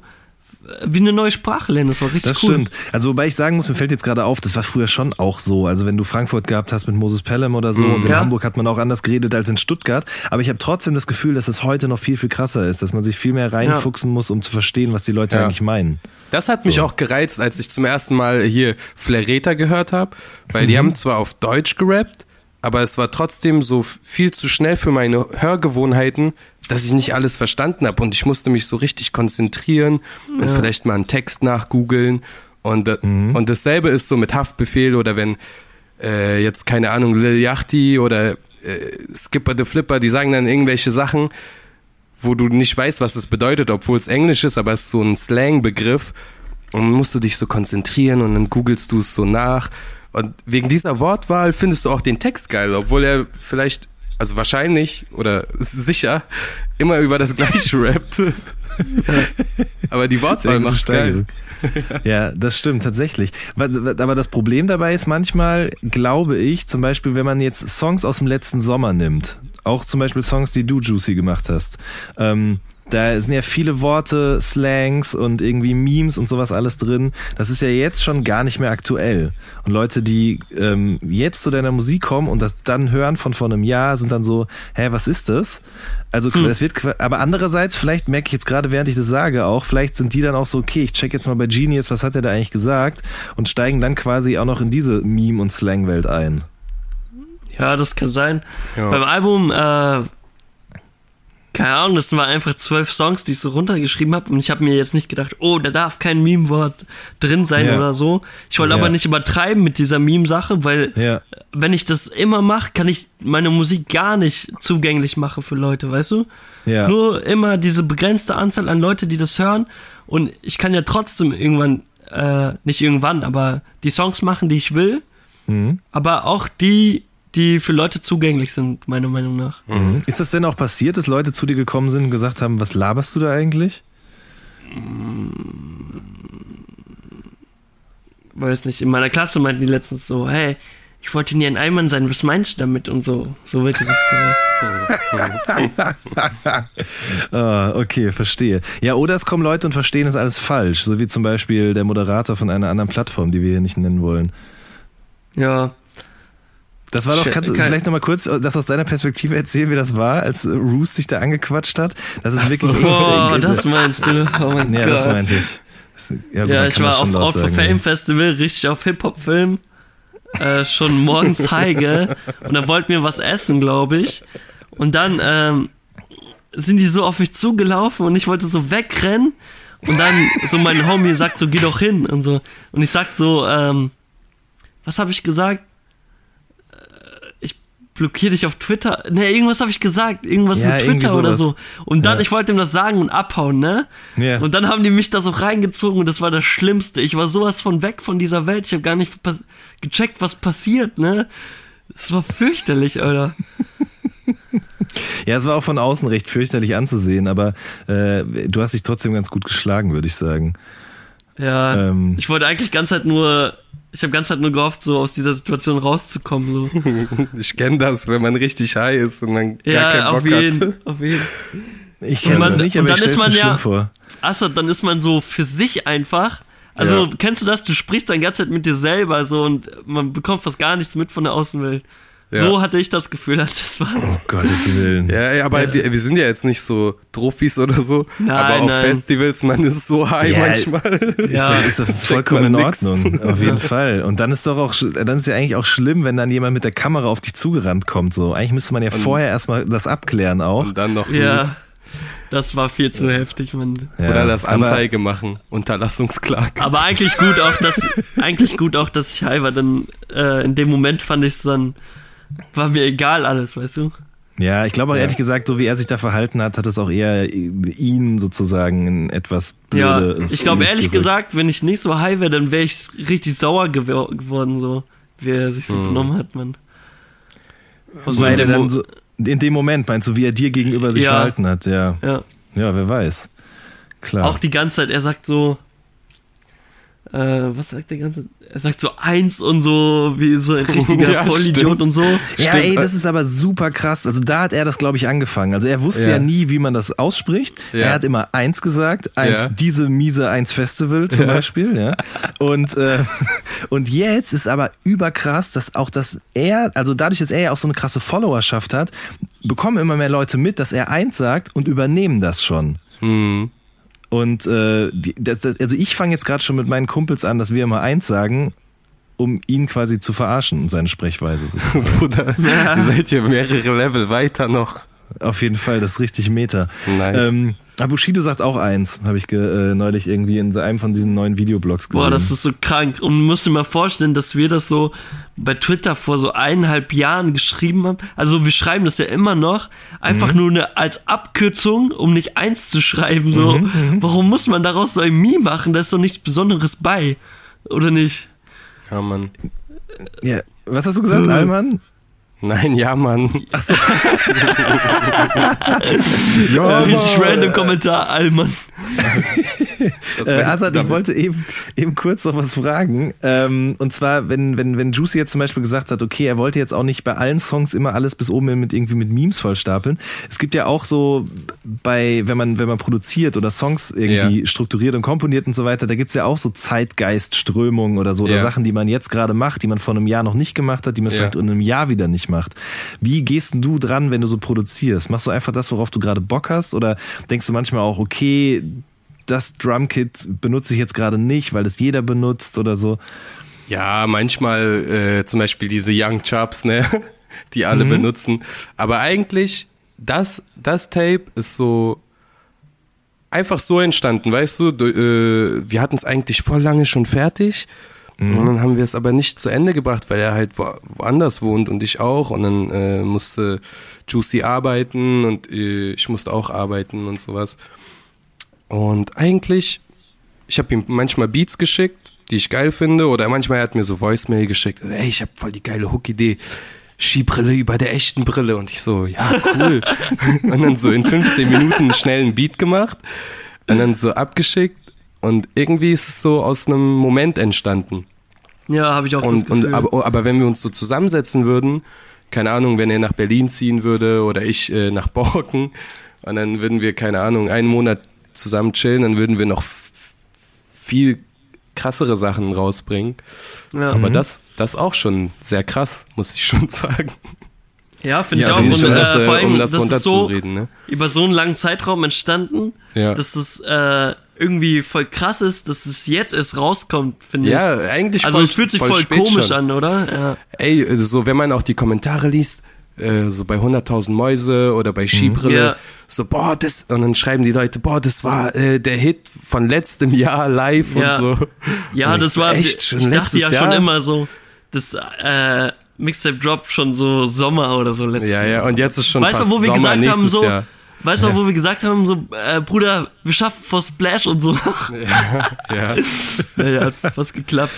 wie eine neue Sprache lernen. Das war richtig Das cool. stimmt. Also wobei ich sagen muss, mir fällt jetzt gerade auf, das war früher schon auch so. Also wenn du Frankfurt gehabt hast mit Moses Pelham oder so und in Ja. Hamburg hat man auch anders geredet als in Stuttgart. Aber ich habe trotzdem das Gefühl, dass es heute noch viel, viel krasser ist, dass man sich viel mehr reinfuchsen muss, um zu verstehen, was die Leute Ja. eigentlich meinen. Das hat mich auch gereizt, als ich zum ersten Mal hier Flareta gehört habe, weil Mhm. die haben zwar auf Deutsch gerappt, aber es war trotzdem so viel zu schnell für meine Hörgewohnheiten, dass ich nicht alles verstanden habe und ich musste mich so richtig konzentrieren und vielleicht mal einen Text nachgoogeln und äh, Mhm. und dasselbe ist so mit Haftbefehl oder wenn äh, jetzt keine Ahnung Lil Yachty oder äh, Skipper the Flipper, die sagen dann irgendwelche Sachen, wo du nicht weißt, was es bedeutet, obwohl es Englisch ist, aber es ist so ein Slang-Begriff. Und musst du dich so konzentrieren und dann googelst du es so nach. Und wegen dieser Wortwahl findest du auch den Text geil, obwohl er vielleicht, also wahrscheinlich oder sicher immer über das gleiche rappt. aber die Wortwahl macht geil. Ja, das stimmt, tatsächlich. Aber das Problem dabei ist manchmal, glaube ich, zum Beispiel, wenn man jetzt Songs aus dem letzten Sommer nimmt, auch zum Beispiel Songs, die du, Juicy, gemacht hast, ähm, da sind ja viele Worte, Slangs und irgendwie Memes und sowas alles drin. Das ist ja jetzt schon gar nicht mehr aktuell. Und Leute, die ähm, jetzt zu deiner Musik kommen und das dann hören von vor einem Jahr, sind dann so, hä, was ist das? Also es wird, qua- aber andererseits, vielleicht merke ich jetzt gerade, während ich das sage auch, vielleicht sind die dann auch so, okay, ich check jetzt mal bei Genius, was hat er da eigentlich gesagt? Und steigen dann quasi auch noch in diese Meme- und Slang-Welt ein. Ja, das kann sein. Ja. Beim Album, äh, keine Ahnung, das waren einfach zwölf Songs, die ich so runtergeschrieben habe und ich habe mir jetzt nicht gedacht, oh, da darf kein Meme-Wort drin sein Ja. oder so. Ich wollte Ja. aber nicht übertreiben mit dieser Meme-Sache, weil Ja. wenn ich das immer mache, kann ich meine Musik gar nicht zugänglich machen für Leute, weißt du? Nur immer diese begrenzte Anzahl an Leute, die das hören und ich kann ja trotzdem irgendwann, äh, nicht irgendwann, aber die Songs machen, die ich will, Mhm. aber auch die, die für Leute zugänglich sind, meiner Meinung nach. Ist das denn auch passiert, dass Leute zu dir gekommen sind und gesagt haben, was laberst du da eigentlich? Weiß nicht, in meiner Klasse meinten die letztens so, hey, ich wollte nie ein Einmann sein, was meinst du damit und so. So wird gesagt. Ah, okay, verstehe. Ja, oder es kommen Leute und verstehen es alles falsch, so wie zum Beispiel der Moderator von einer anderen Plattform, die wir hier nicht nennen wollen. ja, Das war doch, kannst du vielleicht nochmal kurz das aus deiner Perspektive erzählen, wie das war, als äh, Roos dich da angequatscht hat? Das ist wirklich Boah, das meinst du. Oh mein Ja, Gott. das meinte ich. Ja, gut, Ja, ich war auf Out for Fame. Festival, richtig auf Hip-Hop-Film. Äh, schon morgens heige. Und dann wollten wir was essen, glaube ich. Und dann ähm, sind die so auf mich zugelaufen und ich wollte so wegrennen. Und dann so mein Homie sagt so, geh doch hin und so. Und ich sag so, ähm, was habe ich gesagt? Ich blockiere dich auf Twitter. Ne, irgendwas habe ich gesagt. Irgendwas Ja, mit Twitter oder so. Und dann, Ja. ich wollte ihm das sagen und abhauen, ne? Ja. Und dann haben die mich da so reingezogen und das war das Schlimmste. Ich war sowas von weg von dieser Welt. Ich habe gar nicht gecheckt, was passiert, ne? Es war fürchterlich, Alter. Ja, es war auch von außen recht fürchterlich anzusehen, aber äh, du hast dich trotzdem ganz gut geschlagen, würde ich sagen. Ja, Ähm. ich wollte eigentlich ganz halt nur, ich habe ganz halt nur gehofft, so aus dieser Situation rauszukommen. So. Ich kenne das, wenn man richtig high ist und man gar Ja, keinen auf Bock jeden, hat. auf jeden. Ich kenne das nicht, und aber dann ich ist man ja- vor. Assad, dann ist man so für sich einfach. Also, Ja. kennst du das? Du sprichst dann ganze Zeit mit dir selber so und man bekommt fast gar nichts mit von der Außenwelt. So hatte ich das Gefühl, als es war. Oh Gottes Willen. Ja, ja aber Wir, wir sind ja jetzt nicht so Trophys oder so. Nein, aber auf nein. Festivals, man ist so high Ja, manchmal. Ja. Ist doch vollkommen in man nix. Ordnung, auf jeden Fall. Und dann ist doch auch, dann ist ja eigentlich auch schlimm, wenn dann jemand mit der Kamera auf dich zugerannt kommt. So, eigentlich müsste man ja vorher erstmal das abklären auch. Und dann noch Ja, los. das war viel zu heftig, Mann. Ja, Oder das aber- Anzeige machen. Unterlassungsklage. Aber eigentlich gut auch, dass eigentlich gut auch, dass ich high war. Dann äh, in dem Moment fand ich es dann war mir egal alles, weißt du? Ja, ich glaube auch Ja. ehrlich gesagt, so wie er sich da verhalten hat, hat es auch eher ihn sozusagen in etwas Ja, blöde. ich glaube ehrlich gesagt, wenn ich nicht so high wäre, dann wäre ich richtig sauer gewo- geworden, so wie er sich so benommen hat, Mann. Also weil in dem so, in dem Moment meinst du, wie er dir gegenüber sich Ja. verhalten hat, ja. ja. Ja, wer weiß. Klar. Auch die ganze Zeit, er sagt so, äh, was sagt der ganze Er sagt so eins und so, wie so ein richtiger Ja, Vollidiot stimmt. und so. Ja, Stimmt. ey, das ist aber super krass. Also da hat er das, glaube ich, angefangen. Also er wusste ja. Ja. nie, wie man das ausspricht. Ja. Er hat immer eins gesagt, eins Ja. diese miese eins Festival zum Ja. Beispiel, ja. Und äh, und jetzt ist aber überkrass, dass auch dass er, also dadurch, dass er ja auch so eine krasse Followerschaft hat, bekommen immer mehr Leute mit, dass er eins sagt und übernehmen das schon. Hm. Und äh, das, das, also ich fange jetzt gerade schon mit meinen Kumpels an, dass wir immer eins sagen, um ihn quasi zu verarschen und seine Sprechweise sozusagen. Bruder, ihr seid hier mehrere Level weiter noch. Auf jeden Fall, das ist richtig Meta. Nice. Ähm, Bushido sagt auch eins, habe ich äh, neulich irgendwie in einem von diesen neuen Videoblogs gesehen. Boah, das ist so krank. Und man muss dir mal vorstellen, dass wir das so bei Twitter vor so eineinhalb Jahren geschrieben haben. Also wir schreiben das ja immer noch. Einfach nur eine, als Abkürzung, um nicht eins zu schreiben. So, warum muss man daraus so ein Meme machen? Da ist doch nichts Besonderes bei. Oder nicht? Ja, Mann. ja, was hast du gesagt, Alman? Nein, ja, Mann. Ja, Richtig random Kommentar, Allmann. Äh, Azad, ich wollte eben, eben kurz noch was fragen. Ähm, und zwar, wenn, wenn, wenn Juicy jetzt zum Beispiel gesagt hat, okay, er wollte jetzt auch nicht bei allen Songs immer alles bis oben mit irgendwie mit Memes vollstapeln. Es gibt ja auch so bei, wenn man, wenn man produziert oder Songs irgendwie Ja. strukturiert und komponiert und so weiter, da gibt's ja auch so Zeitgeistströmungen oder so, oder Ja. Sachen, die man jetzt gerade macht, die man vor einem Jahr noch nicht gemacht hat, die man Ja. vielleicht in einem Jahr wieder nicht macht. Wie gehst denn du dran, wenn du so produzierst? Machst du einfach das, worauf du gerade Bock hast? Oder denkst du manchmal auch, okay, das Drumkit benutze ich jetzt gerade nicht, weil das jeder benutzt oder so. Ja, manchmal äh, zum Beispiel diese Young Chops, ne, die alle benutzen. Aber eigentlich, das, das Tape ist so einfach so entstanden, weißt du? Du, äh, wir hatten es eigentlich voll lange schon fertig. Und dann haben wir es aber nicht zu Ende gebracht, weil er halt wo, woanders wohnt und ich auch. Und dann äh, musste Juicy arbeiten und äh, ich musste auch arbeiten und sowas. Und eigentlich, ich habe ihm manchmal Beats geschickt, die ich geil finde, oder manchmal hat er mir so Voicemail geschickt, ey, ich habe voll die geile Hook-Idee. Skibrille über der echten Brille. Und ich so, ja, cool. und dann so in 15 Minuten schnell einen Beat gemacht und dann so abgeschickt. Und irgendwie ist es so aus einem Moment entstanden. Ja, habe ich auch das Und, Gefühl. und aber, aber wenn wir uns so zusammensetzen würden, keine Ahnung, wenn er nach Berlin ziehen würde oder ich äh, nach Borken, und dann würden wir, keine Ahnung, einen Monat zusammen chillen, dann würden wir noch viel krassere Sachen rausbringen. ja. Aber das, das auch schon sehr krass, muss ich schon sagen. Ja, finde Ja, ich auch. also Und, nicht schon, äh, das, äh, vor allem, um das das ist so runterzureden, ne? über so einen langen Zeitraum entstanden, Ja. dass es äh, irgendwie voll krass ist, dass es jetzt erst rauskommt, finde ich. Ja, eigentlich Also voll, es fühlt sich voll, voll, komisch schon. an, oder? Ja. Ey, also so wenn man auch die Kommentare liest, äh, so bei 100.000 Mäuse oder bei Skibrille, Ja. so boah, das und dann schreiben die Leute, boah, das war äh, der Hit von letztem Jahr live Ja. und so. Ja, Und das war, echt schon ich dachte ja Jahr. schon immer so, das äh, Mixtape Drop schon so Sommer oder so letztes Ja, ja, und jetzt ist schon Weißt fast du, wo wir Sommer gesagt haben, so, Jahr. weißt du, wo wir gesagt haben, so, äh, Bruder, wir schaffen vor Splash und so. Ja. ja, ja, hat fast geklappt.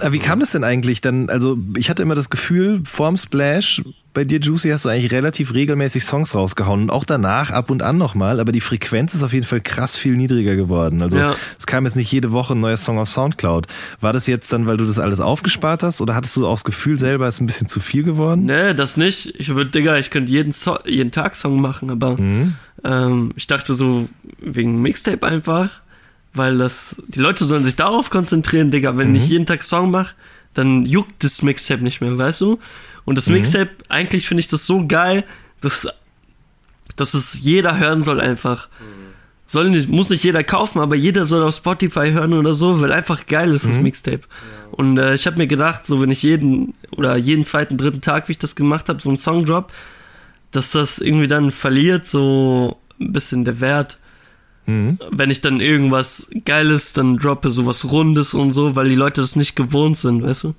Aber wie kam das denn eigentlich dann? Also ich hatte immer das Gefühl, vorm Splash bei dir, Juicy, hast du eigentlich relativ regelmäßig Songs rausgehauen und auch danach ab und an nochmal, aber die Frequenz ist auf jeden Fall krass viel niedriger geworden. Also Ja. es kam jetzt nicht jede Woche ein neuer Song auf Soundcloud. War das jetzt dann, weil du das alles aufgespart hast oder hattest du auch das Gefühl selber, es ist ein bisschen zu viel geworden? Nee, das nicht. Ich würde, Digga, ich könnte jeden, so jeden Tag Song machen, aber Mhm. ähm, ich dachte so wegen Mixtape einfach, weil das, die Leute sollen sich darauf konzentrieren, Digga. Wenn Mhm. ich jeden Tag Song mache, dann juckt das Mixtape nicht mehr, weißt du? Und das Mixtape, eigentlich finde ich das so geil, dass, dass es jeder hören soll einfach. Soll nicht, muss nicht jeder kaufen, aber jeder soll auf Spotify hören oder so, weil einfach geil ist das Mixtape. Und äh, ich habe mir gedacht, so wenn ich jeden oder jeden zweiten, dritten Tag, wie ich das gemacht habe, so einen Song drop, dass das irgendwie dann verliert so ein bisschen der Wert. Wenn ich dann irgendwas Geiles dann droppe, sowas Rundes und so, weil die Leute das nicht gewohnt sind, weißt du?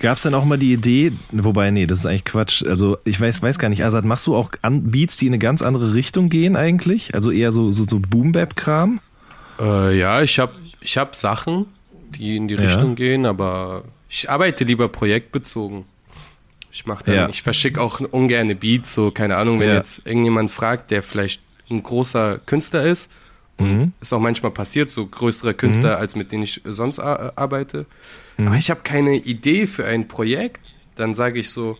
Gab es dann auch mal die Idee, wobei, nee, das ist eigentlich Quatsch. Also ich weiß, weiß gar nicht, Azad, machst du auch an Beats, die in eine ganz andere Richtung gehen eigentlich? Also eher so, so, so Boom-Bap-Kram? Äh, ja, ich habe ich hab Sachen, die in die Ja. Richtung gehen, aber ich arbeite lieber projektbezogen. Ich mache dann, Ja. ich verschicke auch ungerne Beats, so keine Ahnung, wenn Ja. jetzt irgendjemand fragt, der vielleicht ein großer Künstler ist, Mhm. ist auch manchmal passiert, so größere Künstler, als mit denen ich sonst ar- arbeite. Aber ich habe keine Idee für ein Projekt, dann sage ich so,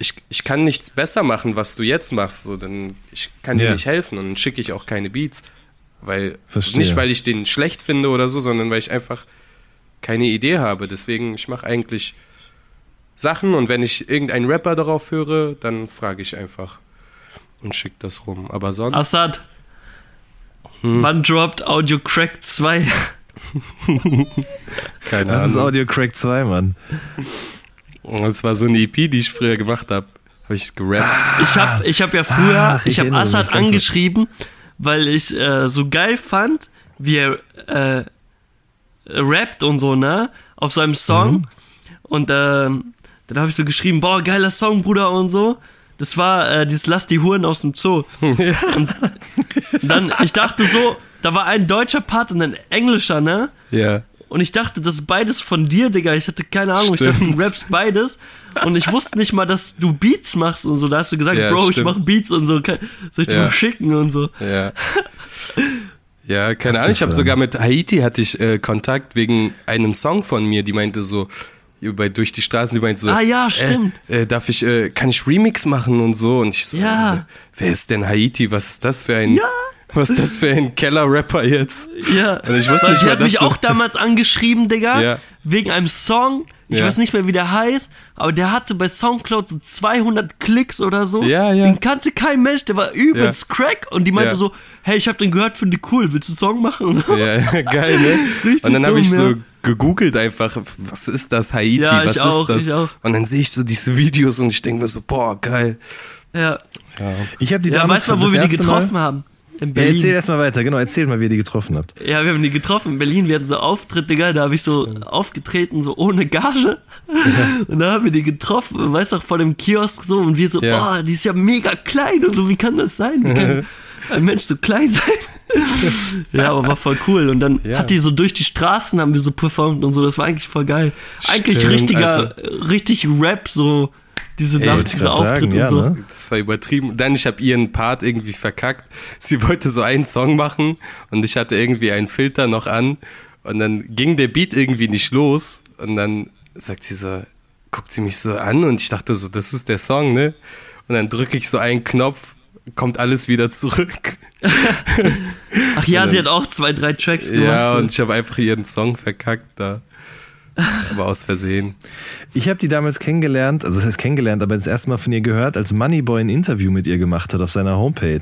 ich, ich kann nichts besser machen, was du jetzt machst, so, dann ich kann dir Ja. nicht helfen und dann schicke ich auch keine Beats, weil Verstehe. nicht weil ich den schlecht finde oder so, sondern weil ich einfach keine Idee habe. Deswegen ich mache eigentlich Sachen und wenn ich irgendeinen Rapper darauf höre, dann frage ich einfach und schicke das rum. Aber sonst Assad, Hm. wann droppt Audio Crack 2? keine Das ist Ahnung. Audio Crack 2, Mann. Das war so eine EP, die ich früher gemacht habe. Habe ich gerappt. Ich habe ich hab ja früher, Ach, ich ich habe Assad angeschrieben, weil ich äh, so geil fand, wie er äh, rappt und so, ne? Auf seinem Song. Mhm. Und ähm, dann habe ich so geschrieben, boah, geiler Song, Bruder, und so. Das war äh, dieses Lass die Huren aus dem Zoo. Und dann, ich dachte so, da war ein deutscher Part und ein englischer, ne? Ja. Und ich dachte, das ist beides von dir, Digga. Ich hatte keine Ahnung. Ich dachte, du Stimmt. rappst beides. Und ich wusste nicht mal, dass du Beats machst und so. Da hast du gesagt, Ja, Bro, ich stimmt. mach Beats und so. Soll ich dir Ja. mal schicken und so? Ja. Ja, keine Ahnung. Ich habe sogar mit Haiti hatte ich äh, Kontakt wegen einem Song von mir, die meinte so bei durch die Straßen, die meinte so, Ah, ja, stimmt. Äh, äh, darf ich, äh, kann ich Remix machen und so? Und ich so, Ja. äh, wer ist denn Haiti? Was ist das für ein, Ja. Was ist das für ein Keller-Rapper jetzt? Ja. Und ich wusste nicht mal, hat mich das- auch damals angeschrieben, Digga. Ja. Wegen einem Song. Ich Ja. weiß nicht mehr, wie der heißt, aber der hatte bei Soundcloud so 200 Klicks oder so. Ja, ja. Den kannte kein Mensch, der war übelst crack und die meinte Ja. so, hey, ich hab den gehört, finde ich cool, willst du einen Song machen? So. Ja, geil, ne? Richtig und dann habe ich so ja. gegoogelt einfach, was ist das Haiti? Ja, was ich ist auch, das? ich auch. Und dann sehe ich so diese Videos und ich denke mir so, boah, geil. Ja. Ich habe die Ja, damals weißt du mal, wo wir die erste Mal- getroffen haben? In Ja, Berlin. erzähl erst mal weiter, genau, erzähl mal, wie ihr die getroffen habt. Ja, wir haben die getroffen in Berlin. Wir hatten so Auftritt, Digga. Da habe ich so aufgetreten, so ohne Gage. Und da haben wir die getroffen, weißt du, vor dem Kiosk so. Und wir so, Ja. boah, die ist ja mega klein und so. Wie kann das sein? Wie kann ein Mensch so klein sein? ja, aber war voll cool. Und dann Ja. hat die so durch die Straßen haben wir so performt und so. Das war eigentlich voll geil. Eigentlich Stimmt, richtiger, Alter. richtig Rap, so diese Ey, Nacht, dieser grad sagen, Auftritt ja, und so. ne? Das war übertrieben. Dann, ich habe ihren Part irgendwie verkackt. Sie wollte so einen Song machen und ich hatte irgendwie einen Filter noch an und dann ging der Beat irgendwie nicht los und dann sagt sie so, guckt sie mich so an und ich dachte so, das ist der Song, ne? Und dann drücke ich so einen Knopf, kommt alles wieder zurück. Ach ja, Und sie dann- hat auch zwei, drei Tracks gemacht. Ja, und ich habe einfach ihren Song verkackt da. Aber aus Versehen. Ich habe die damals kennengelernt, also das heißt kennengelernt, aber das erste Mal von ihr gehört, als Moneyboy ein Interview mit ihr gemacht hat auf seiner Homepage.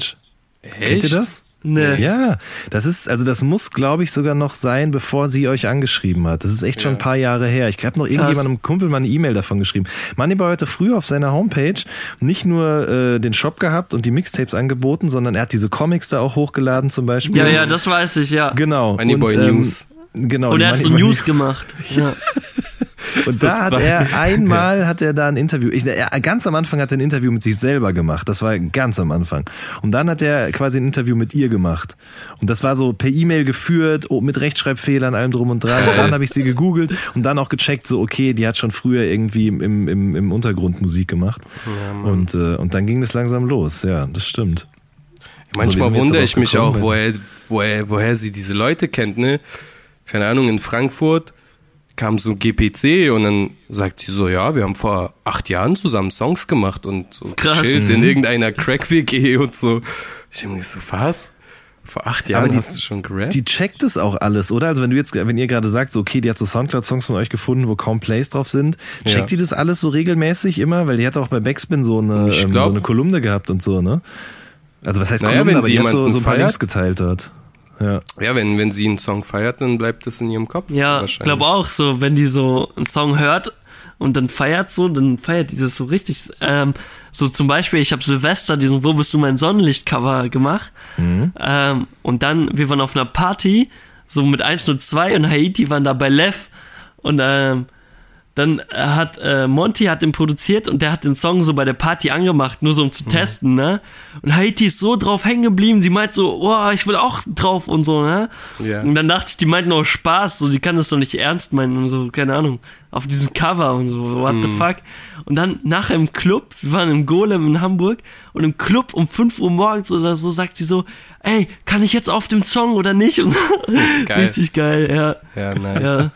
Kennt ihr das? Nee. Ja, das ist, also das muss, glaube ich, sogar noch sein, bevor sie euch angeschrieben hat. Das ist echt schon ein paar Jahre her. Ich habe noch irgendjemandem Kumpel mal eine E-Mail davon geschrieben. Moneyboy hatte früher auf seiner Homepage nicht nur äh, den Shop gehabt und die Mixtapes angeboten, sondern er hat diese Comics da auch hochgeladen zum Beispiel. Ja, ja, das weiß ich, ja. Genau. Moneyboy und, ähm, News. Genau. Und er hat so News gemacht. Ja. Und So da hat er einmal hat er da ein Interview. Ich, er, ganz am Anfang hat er ein Interview mit sich selber gemacht. Das war ganz am Anfang. Und dann hat er quasi ein Interview mit ihr gemacht. Und das war so per E-Mail geführt, oh, mit Rechtschreibfehlern, allem drum und dran. Und dann habe ich sie gegoogelt und dann auch gecheckt, so okay, die hat schon früher irgendwie im, im, im Untergrund Musik gemacht. und, äh, und dann ging das langsam los. Ja, das stimmt. Manchmal So, wie sind wir wundere ich mich auch, woher, woher, woher sie diese Leute kennt, ne? Keine Ahnung, in Frankfurt kam so ein GPC und dann sagt sie so, ja, wir haben vor acht Jahren zusammen Songs gemacht und so Krass. chillt Mhm. in irgendeiner Crack-WG und so. Ich denke mir so, was? Vor acht Jahren die- hast du schon gerappt? Die checkt es auch alles, oder? Also wenn du jetzt, wenn ihr gerade sagt, so, okay, die hat so Soundcloud-Songs von euch gefunden, wo kaum Plays drauf sind, checkt Ja. die das alles so regelmäßig immer? Weil die hat auch bei Backspin so eine, Ich ähm, glaub- so eine Kolumne gehabt und so, ne? Also was heißt Naja, Kolumne, wenn aber sie die hat so, so ein paar feiert. Links geteilt dort. Ja. ja, wenn, wenn sie einen Song feiert, dann bleibt das in ihrem Kopf. Ja, ich glaube auch so, wenn die so einen Song hört und dann feiert so, dann feiert die das so richtig. Ähm, so zum Beispiel, ich habe Silvester diesen Wo bist du mein Sonnenlicht-Cover gemacht. Ähm, und dann, wir waren auf einer Party, so mit 102 und Haiti waren da bei Lev und ähm, dann hat äh, Monty hat den produziert und der hat den Song so bei der Party angemacht, nur so um zu testen, ne? Und Haiti ist so drauf hängen geblieben, sie meint so, oh, ich will auch drauf und so, ne? Ja. Und dann dachte ich, die meinten auch Spaß, so, die kann das doch nicht ernst meinen und so, keine Ahnung, auf diesem Cover und so, what the fuck. Und dann nachher im Club, wir waren im Golem in Hamburg und im Club um 5 Uhr morgens oder so sagt sie so, ey, kann ich jetzt auf dem Song oder nicht? Und Geil. Richtig geil, ja. Ja, nice. Ja.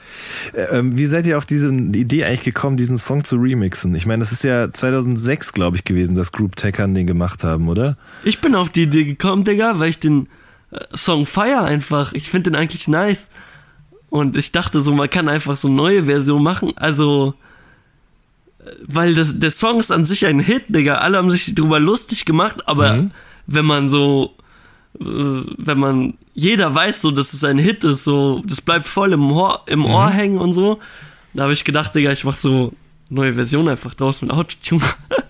Äh, Ähm, wie seid ihr auf diese Idee eigentlich gekommen, diesen Song zu remixen? Ich meine, das ist ja 2006, glaube ich, gewesen, dass Group Tackern den gemacht haben, oder? Ich bin auf die Idee gekommen, Digga, weil ich den äh, Song feier einfach. Ich finde den eigentlich nice. Und ich dachte so, man kann einfach so eine neue Version machen. Also, äh, weil das, der Song ist an sich ein Hit, Digga. Alle haben sich drüber lustig gemacht, aber wenn man so, äh, wenn man, jeder weiß so, dass es ein Hit ist, so, das bleibt voll im Ohr, im Ohr hängen und so. Da habe ich gedacht, Digga, ich mach so neue Version einfach draus mit Autotune.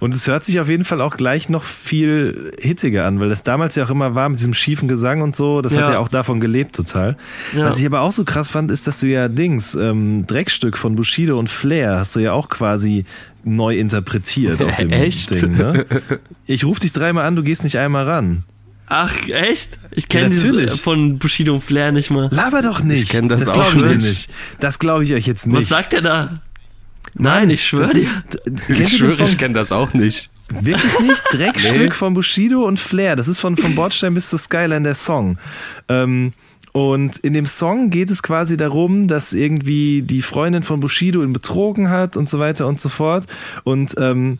Und es hört sich auf jeden Fall auch gleich noch viel hittiger an, weil das damals ja auch immer war mit diesem schiefen Gesang und so. Das hat Ja. ja auch davon gelebt total. Ja. Was ich aber auch so krass fand, ist, dass du ja Dings, ähm, Dreckstück von Bushido und Flair hast du ja auch quasi neu interpretiert auf dem Echt? Ding. Ne? Ich rufe dich dreimal an, du gehst nicht einmal ran. Ach, echt? Ich kenne Ja, dieses natürlich. äh, von Bushido und Flair nicht mal. Laber doch nicht. Ich kenn das auch glaub ich dir nicht. Das glaube ich euch jetzt nicht. Was sagt er da? Nein, ich schwöre dir. Ich schwöre, ich kenne das auch nicht. Wirklich nicht? Dreckstück Nee. von Bushido und Flair. Das ist von, von Bordstein bis zur Skyline der Song. Ähm, und in dem Song geht es quasi darum, dass irgendwie die Freundin von Bushido ihn betrogen hat und so weiter und so fort. Und ähm,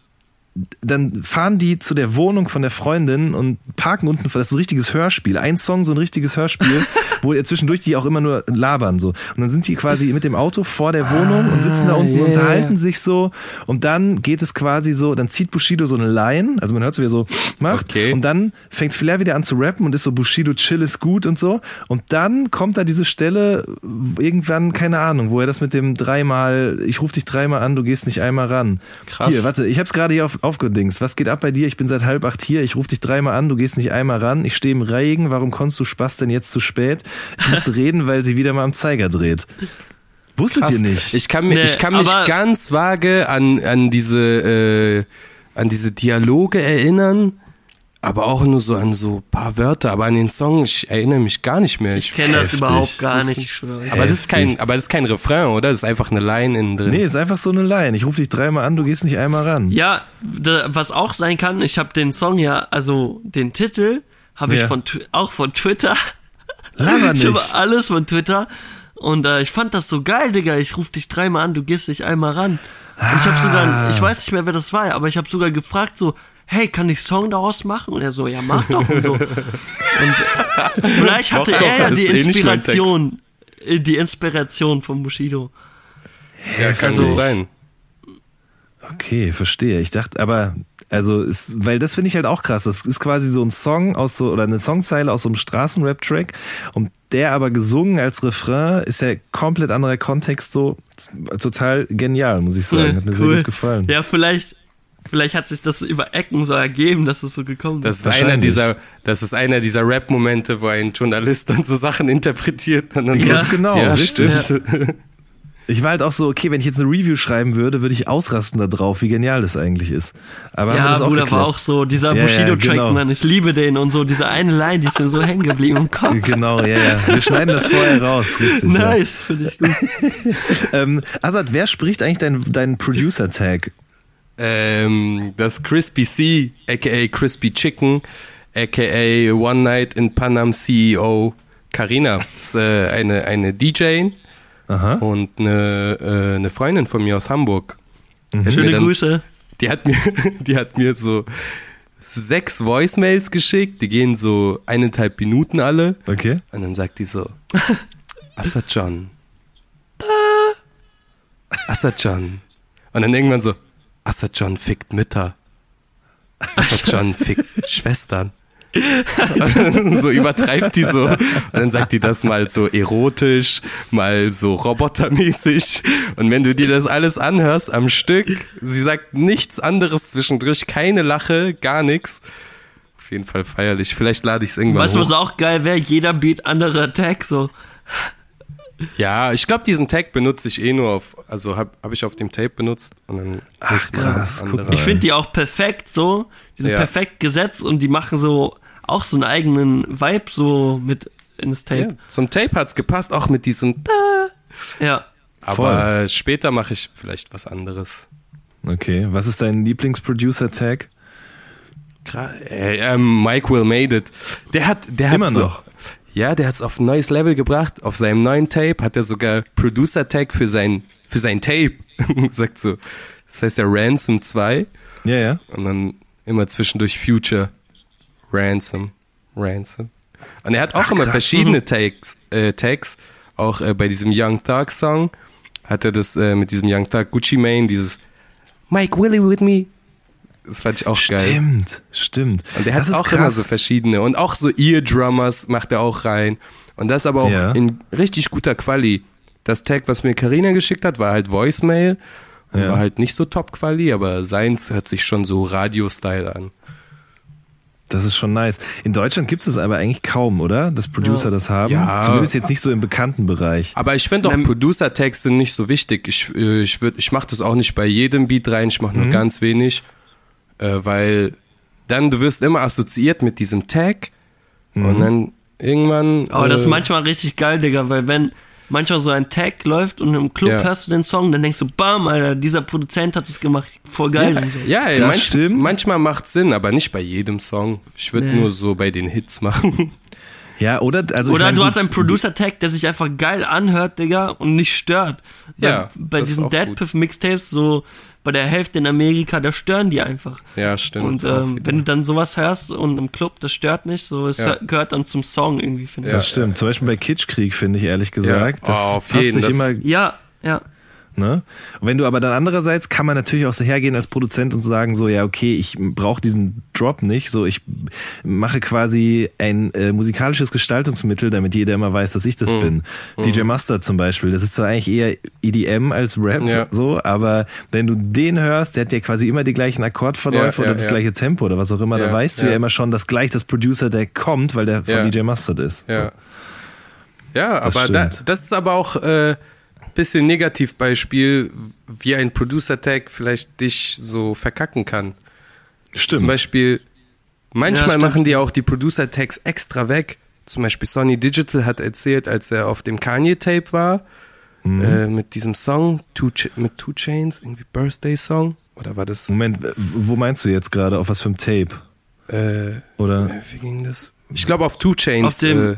dann fahren die zu der Wohnung von der Freundin und parken unten, das ist ein richtiges Hörspiel. Ein Song, so ein richtiges Hörspiel, wo ihr zwischendurch die auch immer nur labern so. Und dann sind die quasi mit dem Auto vor der Wohnung und sitzen da unten, yeah. unterhalten sich so und dann geht es quasi so, dann zieht Bushido so eine Line, also man hört so wie er so macht Okay. und dann fängt Flair wieder an zu rappen und ist so Bushido chill ist gut und so und dann kommt da diese Stelle irgendwann, keine Ahnung, wo er das mit dem dreimal, ich rufe dich dreimal an, du gehst nicht einmal ran. Krass. Hier, warte, ich hab's gerade hier auf, aufgedingst. Was geht ab bei dir? Ich bin seit halb acht hier, ich rufe dich dreimal an, du gehst nicht einmal ran, ich stehe im Regen, warum kommst du Spaß denn jetzt zu spät? Ich musste reden, weil sie wieder mal am Zeiger dreht. Wusstet Krass. ihr nicht? Ich kann, Nee, ich kann mich ganz vage an, an diese äh, an diese Dialoge erinnern, aber auch nur so an so paar Wörter. Aber an den Song, ich erinnere mich gar nicht mehr. Ich kenne das überhaupt gar Das- nicht, ich schwöre. aber das ist kein, aber das ist kein Refrain, oder? Das ist einfach eine Line innen drin. Nee, ist einfach so eine Line. Ich rufe dich dreimal an, du gehst nicht einmal ran. Ja, da, was auch sein kann, ich habe den Song ja, also den Titel habe ich Ja. von Twi- auch von Twitter. Laber Ich habe nicht. alles von Twitter und äh, ich fand das so geil, Digga. Ich rufe dich dreimal an, du gehst nicht einmal ran. Und ich habe Ah. sogar, ich weiß nicht mehr, wer das war, aber ich habe sogar gefragt so, hey, kann ich Song daraus machen? Und er so, ja, mach doch und so. Und vielleicht hatte doch, er ja die eh. Inspiration, äh, die Inspiration von Bushido. ja, kann Also- sein. Okay, verstehe. Ich dachte, aber, also, ist, weil das finde ich halt auch krass. Das ist quasi so ein Song aus so, oder eine Songzeile aus so einem Straßenrap-Track und der aber gesungen als Refrain ist ja komplett anderer Kontext so total genial, muss ich sagen. Hat mir sehr gut gefallen. Ja, vielleicht, vielleicht hat sich das über Ecken so ergeben, dass es so gekommen Das ist. ist einer dieser, das ist einer dieser Rap-Momente, wo ein Journalist dann so Sachen interpretiert und dann Ja, so, genau, ja, richtig. stimmt. Ich war halt auch so, okay, wenn ich jetzt eine Review schreiben würde, würde ich ausrasten da drauf, wie genial das eigentlich ist. Aber Ja, das auch Bruder, war geklärt. auch so, dieser Ja, ja, Bushido-Track, genau. Mann, ich liebe den und so, diese eine Line, die ist mir so hängen geblieben im Kopf. Genau, ja, ja. Wir schneiden das vorher raus, richtig. Ja. Nice, finde ich gut. Ähm, Azad, wer spricht eigentlich deinen dein Producer-Tag? Ähm, das Crispy C, aka Crispy Chicken, aka One Night in Panam CEO Karina. Ist äh, eine, eine DJ Aha. und eine, äh, eine Freundin von mir aus Hamburg. Mir Schöne dann- Grüße. Die hat mir, die hat mir so sechs Voicemails geschickt, die gehen so eineinhalb Minuten alle. Okay. Und dann sagt die so, Assad John. Assad John. Und dann irgendwann so, Assad John fickt Mütter. Assad John fickt Schwestern. so übertreibt die so. Und dann sagt die das mal so erotisch, mal so robotermäßig. Und wenn du dir das alles anhörst am Stück, sie sagt nichts anderes zwischendurch, keine Lache, gar nichts. Auf jeden Fall feierlich. Vielleicht lade ich es irgendwann Weißt du, was auch geil wäre? Jeder Beat anderer Tag, so. Ja, ich glaube, diesen Tag benutze ich eh nur auf, also habe hab ich auf dem Tape benutzt und dann Ach, krass, Ich finde die auch perfekt so. Die sind Ja. perfekt gesetzt und die machen so auch so einen eigenen Vibe so mit ins ja, Tape. zum Tape hat's gepasst, auch mit diesem da. Ja. Aber später mache ich vielleicht was anderes. Okay. Was ist dein Lieblingsproducer-Tag? Gra äh, ähm, Mike Will Made It. Der hat, der Immer hat so, noch? Ja, der hat's auf ein neues Level gebracht. Auf seinem neuen Tape hat er sogar Producer Tag für sein, für sein Tape. Sagt so. Das heißt ja Ransom 2. Ja, ja. Und dann immer zwischendurch Future, Ransom, Ransom. Und er hat auch Ach, immer krass. verschiedene Tags, äh, Tags. Auch äh, bei diesem Young Thug Song hat er das äh, mit diesem Young Thug Gucci Mane, dieses Mike Willie with me. Das fand ich auch geil. Stimmt, stimmt. Und der hat Das ist auch immer krass. so verschiedene. Und auch so Eardrummers macht er auch rein. Und das aber auch Ja. in richtig guter Quali. Das Tag, was mir Karina geschickt hat, war halt Voicemail. Und Ja. war halt nicht so top Quali, aber seins hört sich schon so Radio-Style an. Das ist schon nice. In Deutschland gibt es das aber eigentlich kaum, oder? Dass Producer das haben. Ja. Zumindest jetzt nicht so im bekannten Bereich. Aber ich finde auch Ähm, Producer-Tags sind nicht so wichtig. Ich, äh, ich, würd- ich mache das auch nicht bei jedem Beat rein, ich mache nur Mhm. ganz wenig. Äh, weil dann, du wirst immer assoziiert mit diesem Tag. Mhm. Und dann irgendwann. Aber das ist äh, manchmal richtig geil, Digga, weil wenn manchmal so ein Tag läuft und im Club Ja. hörst du den Song, dann denkst du, bam, Alter, dieser Produzent hat es gemacht, voll geil und so. Ja, ey, Das manch, stimmt. manchmal macht Sinn, aber nicht bei jedem Song. Ich würde Nee. nur so bei den Hits machen. Ja, oder? Also ich Oder meine, du gut, hast einen Producer-Tag, der sich einfach geil anhört, Digga, und nicht stört. Weil Ja, Bei das ist diesen auch Dead gut. Piff Mixtapes, so bei der Hälfte in Amerika, da stören die einfach. ja, stimmt. Und ähm, wenn du dann sowas hörst und im Club, das stört nicht, so es Ja. gehört dann zum Song irgendwie, finde Das ich. stimmt. Zum Beispiel bei Kitschkrieg finde ich ehrlich gesagt. Das Oh, auf passt jeden, sich das- immer Ja, ja. Ne? Wenn du aber dann andererseits kann man natürlich auch so hergehen als Produzent und sagen so, ja okay, ich brauche diesen Drop nicht, so ich mache quasi ein äh, musikalisches Gestaltungsmittel, damit jeder immer weiß, dass ich das Mhm. bin. DJ Mustard zum Beispiel, das ist zwar eigentlich eher EDM als Rap, Ja. so, aber wenn du den hörst, der hat ja quasi immer die gleichen Akkordverläufe Ja, ja, oder das gleiche Tempo oder was auch immer, da Ja, weißt du ja. immer schon, dass gleich das Producer der kommt, weil der von. DJ Mustard ist. Ja, ja Das aber da, das ist aber auch äh, bisschen Negativbeispiel, wie ein Producer-Tag vielleicht dich so verkacken kann. Stimmt. Zum Beispiel, manchmal Ja, machen die auch die Producer-Tags extra weg. Zum Beispiel Sony Digital hat erzählt, als er auf dem Kanye-Tape war, Mhm. äh, mit diesem Song, Two mit Two Chains, irgendwie Birthday-Song, oder war das, Moment, wo meinst du jetzt gerade? Auf was für ein Tape? äh, Oder? Äh, Wie ging das? Ich glaube auf Two Chains. Auf dem- äh,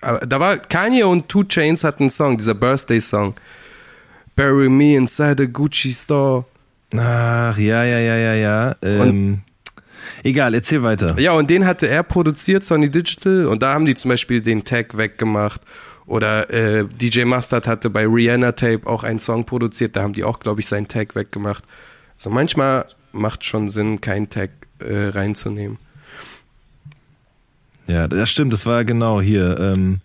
da war Kanye und Two Chains hatten einen Song, dieser Birthday Song. Bury me inside a Gucci store. Ach, ja, ja, ja, ja, ja. Ähm, egal, erzähl weiter. Ja, und den hatte er produziert, Sony Digital, und da haben die zum Beispiel den Tag weggemacht. Oder äh, DJ Mustard hatte bei Rihanna Tape auch einen Song produziert, da haben die auch, glaube ich, seinen Tag weggemacht. So manchmal macht schon Sinn, keinen Tag äh, reinzunehmen. Ja, das stimmt, das war genau hier. Ähm,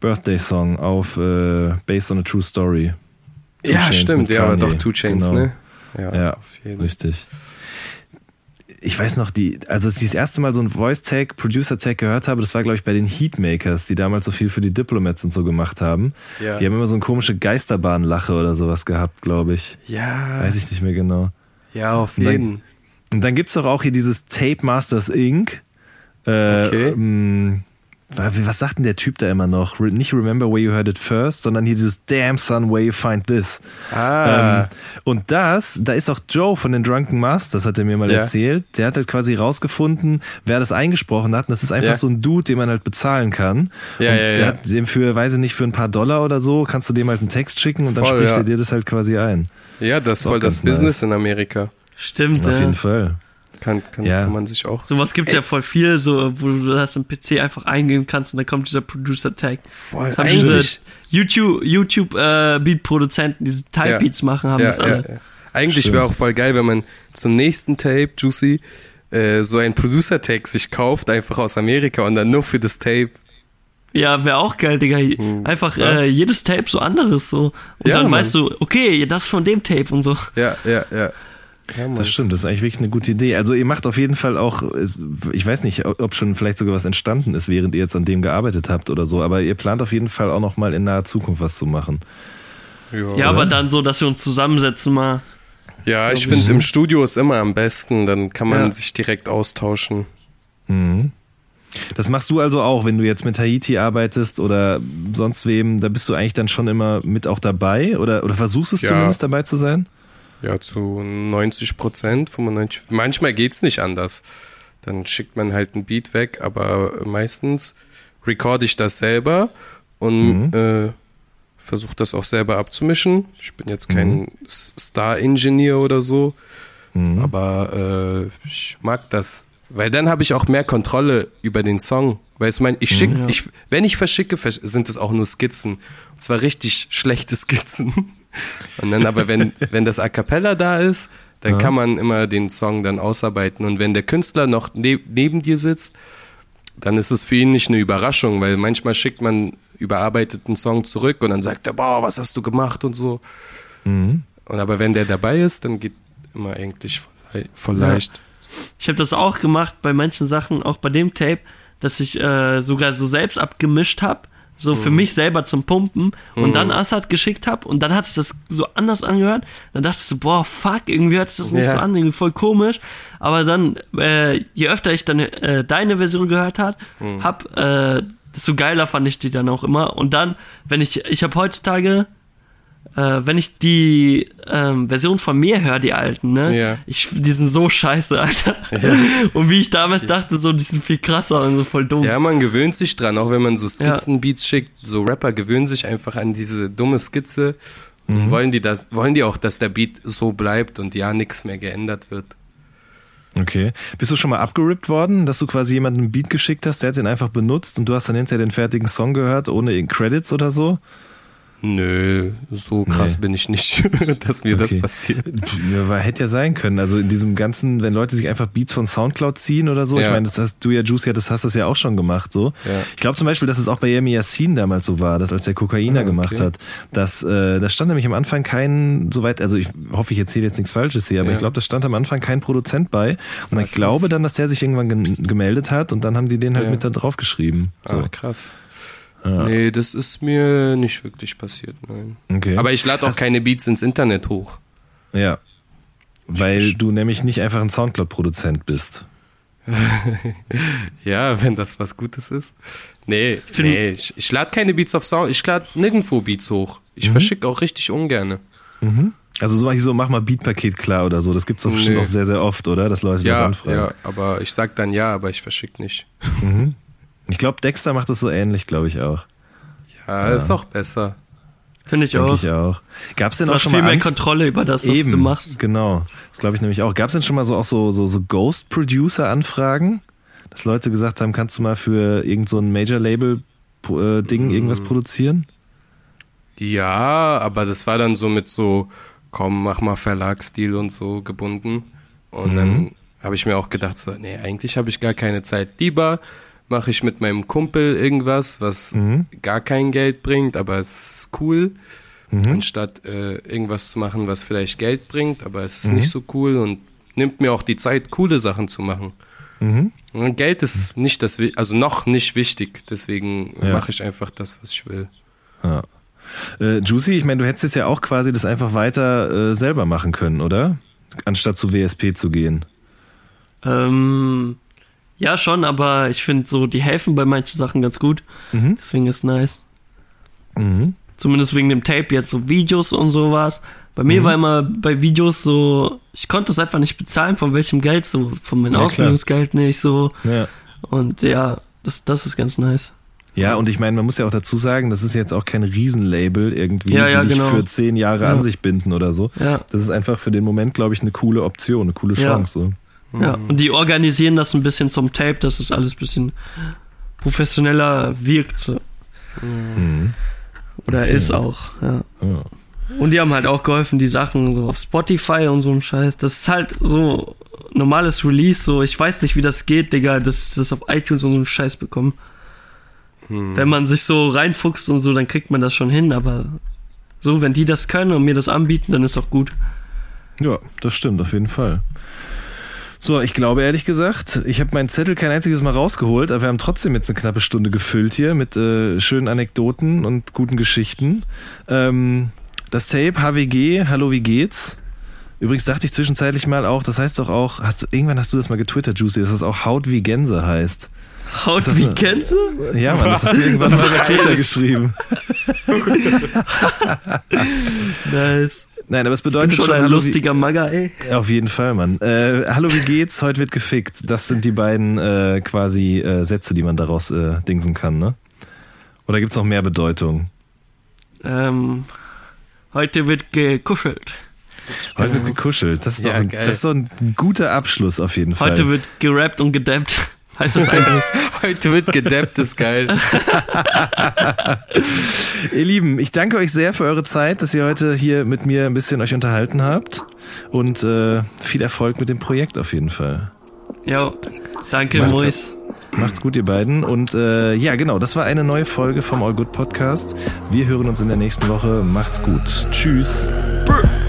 Birthday Song auf äh, Based on a True Story. Two ja, Chainz stimmt, ja, aber doch Two Chains, Genau. ne? Ja, auf jeden Fall. richtig. Ich weiß noch, die, also als ich das erste Mal so ein Voice-Tag, Producer-Tag gehört habe, das war, glaube ich, bei den Heatmakers, die damals so viel für die Diplomats und so gemacht haben. Ja. Die haben immer so eine komische Geisterbahnlache oder sowas gehabt, glaube ich. Ja, Weiß ich nicht mehr genau. ja, auf Und dann- jeden. Und dann gibt's doch auch hier dieses Tape Masters Inc. Äh, Okay. ähm, wa- was sagt denn der Typ da immer noch? Re nicht Remember Where You Heard It First, sondern hier dieses Damn Son, Where You Find This. Ah, Ähm, und das, da ist auch Joe von den Drunken Masters, hat er mir mal Ja. erzählt. Der hat halt quasi rausgefunden, wer das eingesprochen hat. Und das ist einfach Ja. so ein Dude, den man halt bezahlen kann. Ja, und ja, der ja. hat dem für, weiß ich nicht, für ein paar Dollar oder so, kannst du dem halt einen Text schicken und dann Voll, spricht ja. er dir das halt quasi ein. ja, das ist voll das nice. Business in Amerika. Stimmt, Auf ja. jeden Fall. Kann, kann, Ja. kann man sich auch. Sowas gibt ja voll viel, so, wo du das im PC einfach eingeben kannst und dann kommt dieser Producer-Tag. Voll, Das eigentlich, YouTube, YouTube äh, Beat-Produzenten, die diese Type-Beats machen, haben ja, das ja, alle. ja. Eigentlich wäre auch voll geil, wenn man zum nächsten Tape, Juicy, äh, so ein Producer-Tag sich kauft, einfach aus Amerika und dann nur für das Tape. Ja, wäre auch geil, Digga. Einfach Ja. äh, jedes Tape so anderes so. Und Ja, dann Mann. weißt du, okay, das von dem Tape und so. Ja, ja, ja. Ja. Das stimmt, das ist eigentlich wirklich eine gute Idee. Also ihr macht auf jeden Fall auch, ich weiß nicht, ob schon vielleicht sogar was entstanden ist, während ihr jetzt an dem gearbeitet habt oder so, aber ihr plant auf jeden Fall auch noch mal in naher Zukunft was zu machen. Ja, aber dann so, dass wir uns zusammensetzen mal. Ja, ich. finde, im Studio ist immer am besten, dann kann man Ja. sich direkt austauschen. Mhm. Das machst du also auch, wenn du jetzt mit Haiti arbeitest oder sonst wem, da bist du eigentlich dann schon immer mit auch dabei oder, oder versuchst es Ja. zumindest dabei zu sein? Ja, zu 90 Prozent, 95. Manchmal geht's nicht anders. Dann schickt man halt ein Beat weg, aber meistens recorde ich das selber und äh, versuche das auch selber abzumischen. Ich bin jetzt kein S- Star-Ingenieur oder so, aber äh, ich mag das. Weil dann habe ich auch mehr Kontrolle über den Song. Weil ich meine, ich schick, ich, wenn ich verschicke, versch- sind es auch nur Skizzen. Und zwar richtig schlechte Skizzen. Und dann aber, wenn, wenn das A Cappella da ist, dann kann man immer den Song dann ausarbeiten. Und wenn der Künstler noch ne neben dir sitzt, dann ist es für ihn nicht eine Überraschung, weil manchmal schickt man überarbeiteten Song zurück und dann sagt er, boah, was hast du gemacht und so. Und aber wenn der dabei ist, dann geht immer eigentlich voll, voll Ja. leicht. Ich habe das auch gemacht bei manchen Sachen, auch bei dem Tape, dass ich äh, sogar so selbst abgemischt habe, so für mich selber zum Pumpen und dann Assad geschickt habe und dann hat sich das so anders angehört. Dann dachte ich so, boah, fuck, irgendwie hört sich das nicht Ja. so an, irgendwie voll komisch. Aber dann, äh, je öfter ich dann äh, deine Version gehört hat, hab, äh, desto geiler fand ich die dann auch immer. Und dann, wenn ich, ich habe heutzutage äh, wenn ich die ähm, Version von mir höre, die alten, ne? Ja. Ich, die sind so scheiße, Alter. Und wie ich damals dachte, so, die sind viel krasser und so voll dumm. Ja, man gewöhnt sich dran, auch wenn man so Skizzenbeats schickt. So Rapper gewöhnen sich einfach an diese dumme Skizze. Und wollen die das, wollen die auch, dass der Beat so bleibt und ja, nichts mehr geändert wird. Okay. Bist du schon mal abgerippt worden, dass du quasi jemanden einen Beat geschickt hast, der hat den einfach benutzt und du hast dann hinterher den fertigen Song gehört, ohne irgendeinen Credits oder so? Nö, so krass Nee. bin ich nicht, dass mir das Okay. passiert. Ja, hätte ja sein können. Also in diesem ganzen, wenn Leute sich einfach Beats von Soundcloud ziehen oder so. Ich Ja. meine, das hast du ja, Juicy, das hast das ja auch schon gemacht so. Ja. Ich glaube zum Beispiel, dass es auch bei Yemi Yassin damals so war, dass als der Kokainer Ah, okay. gemacht hat, dass äh, da stand nämlich am Anfang kein, soweit, also ich hoffe, ich erzähle jetzt nichts Falsches hier, aber Ja. ich glaube, da stand am Anfang kein Produzent bei. Und ich glaube dann, dass der sich irgendwann gen- gemeldet hat und dann haben die den halt Ja. mit da drauf geschrieben. So. Ah, krass. Ja. Nee, das ist mir nicht wirklich passiert, nein. Okay. Aber ich lade auch keine Beats ins Internet hoch. Ja. Weil du nämlich nicht einfach ein Soundcloud-Produzent bist. Ja, wenn das was Gutes ist. Nee, find- nee ich, ich lade keine Beats auf Sound, ich lade nirgendwo Beats hoch. Ich verschicke auch richtig ungerne. Also so, so mach mal Beatpaket klar oder so. Das gibt's doch bestimmt Nee. auch sehr, sehr oft, oder? Dass Leute das Ja, anfragen. ja, aber ich sag dann ja, aber ich verschicke nicht. Ich glaube, Dexter macht das so ähnlich, glaube ich auch. Ja, ist auch besser. Finde ich Denke auch. ich auch. Gab's denn Du auch schon viel mal mehr Kontrolle über das, was Eben, du machst. genau. Das glaube ich nämlich auch. Gab's denn schon mal so auch so so, so Ghost Producer Anfragen, dass Leute gesagt haben, kannst du mal für irgend so ein Major Label äh, Ding irgendwas Mm. produzieren? Ja, aber das war dann so mit so, komm, mach mal Verlagsstil und so gebunden. Und dann habe ich mir auch gedacht, so, nee, eigentlich habe ich gar keine Zeit. Lieber mache ich mit meinem Kumpel irgendwas, was gar kein Geld bringt, aber es ist cool. Anstatt äh, irgendwas zu machen, was vielleicht Geld bringt, aber es ist nicht so cool und nimmt mir auch die Zeit, coole Sachen zu machen. Und Geld ist nicht das, also noch nicht wichtig, deswegen Ja. mache ich einfach das, was ich will. Ja. Äh, Juicy, ich meine, du hättest jetzt ja auch quasi das einfach weiter äh, selber machen können, oder? Anstatt zu WSP zu gehen. Ähm, ja, schon, aber ich finde so, die helfen bei manchen Sachen ganz gut. Mhm. Deswegen ist nice. Mhm. Zumindest wegen dem Tape jetzt, so Videos und sowas. Bei mir Mhm. war immer bei Videos so, ich konnte es einfach nicht bezahlen, von welchem Geld, so von meinem Ja, klar. Ausbildungsgeld nicht so. Ja. Und ja, das, das ist ganz nice. Ja, und ich meine, man muss ja auch dazu sagen, das ist jetzt auch kein Riesenlabel irgendwie, Ja, ja, die dich genau. für zehn Jahre Ja. an sich binden oder so. Ja. Das ist einfach für den Moment, glaube ich, eine coole Option, eine coole. Chance. So. Ja, und die organisieren das ein bisschen zum Tape, dass es alles ein bisschen professioneller wirkt. So. Oder ist auch, ja. Ja. Und die haben halt auch geholfen, die Sachen so auf Spotify und so ein Scheiß. Das ist halt so normales Release, so ich weiß nicht, wie das geht, Digga, dass das auf iTunes und so einen Scheiß bekommen. Wenn man sich so reinfuchst und so, dann kriegt man das schon hin, aber so, wenn die das können und mir das anbieten, dann ist doch gut. Ja, das stimmt auf jeden Fall. So, ich glaube ehrlich gesagt, ich habe meinen Zettel kein einziges Mal rausgeholt, aber wir haben trotzdem jetzt eine knappe Stunde gefüllt hier mit äh, schönen Anekdoten und guten Geschichten. Ähm, das Tape HWG, Hallo, wie geht's? Übrigens dachte ich zwischenzeitlich mal auch, das heißt doch auch, hast du, irgendwann hast du das mal getwittert, Juicy, dass das auch Haut wie Gänse heißt. Haut wie eine- Gänse? Ja, Mann, das hast du irgendwann mal bei Twitter geschrieben. Nice. Nein, aber es Bin bedeutet schon schon, ein Hallo, lustiger Magger, ey. Auf jeden Fall, Mann. Äh, Hallo, wie geht's? Heute wird gefickt. Das sind die beiden äh, quasi äh, Sätze, die man daraus äh, dingsen kann, ne? Oder gibt's noch mehr Bedeutung? Ähm, heute wird gekuschelt. Heute wird gekuschelt. Das ist, Ja, doch ein, das ist doch ein guter Abschluss auf jeden Fall. Heute wird gerappt und gedappt. Heißt das eigentlich? Heute wird gedappt, ist geil. Ihr Lieben, ich danke euch sehr für eure Zeit, dass ihr heute hier mit mir ein bisschen euch unterhalten habt. Und äh, viel Erfolg mit dem Projekt auf jeden Fall. Jo, danke, Macht's. Mois. Macht's gut, ihr beiden. Und äh, ja, genau, das war eine neue Folge vom All Good Podcast. Wir hören uns in der nächsten Woche. Macht's gut. Tschüss. Brr.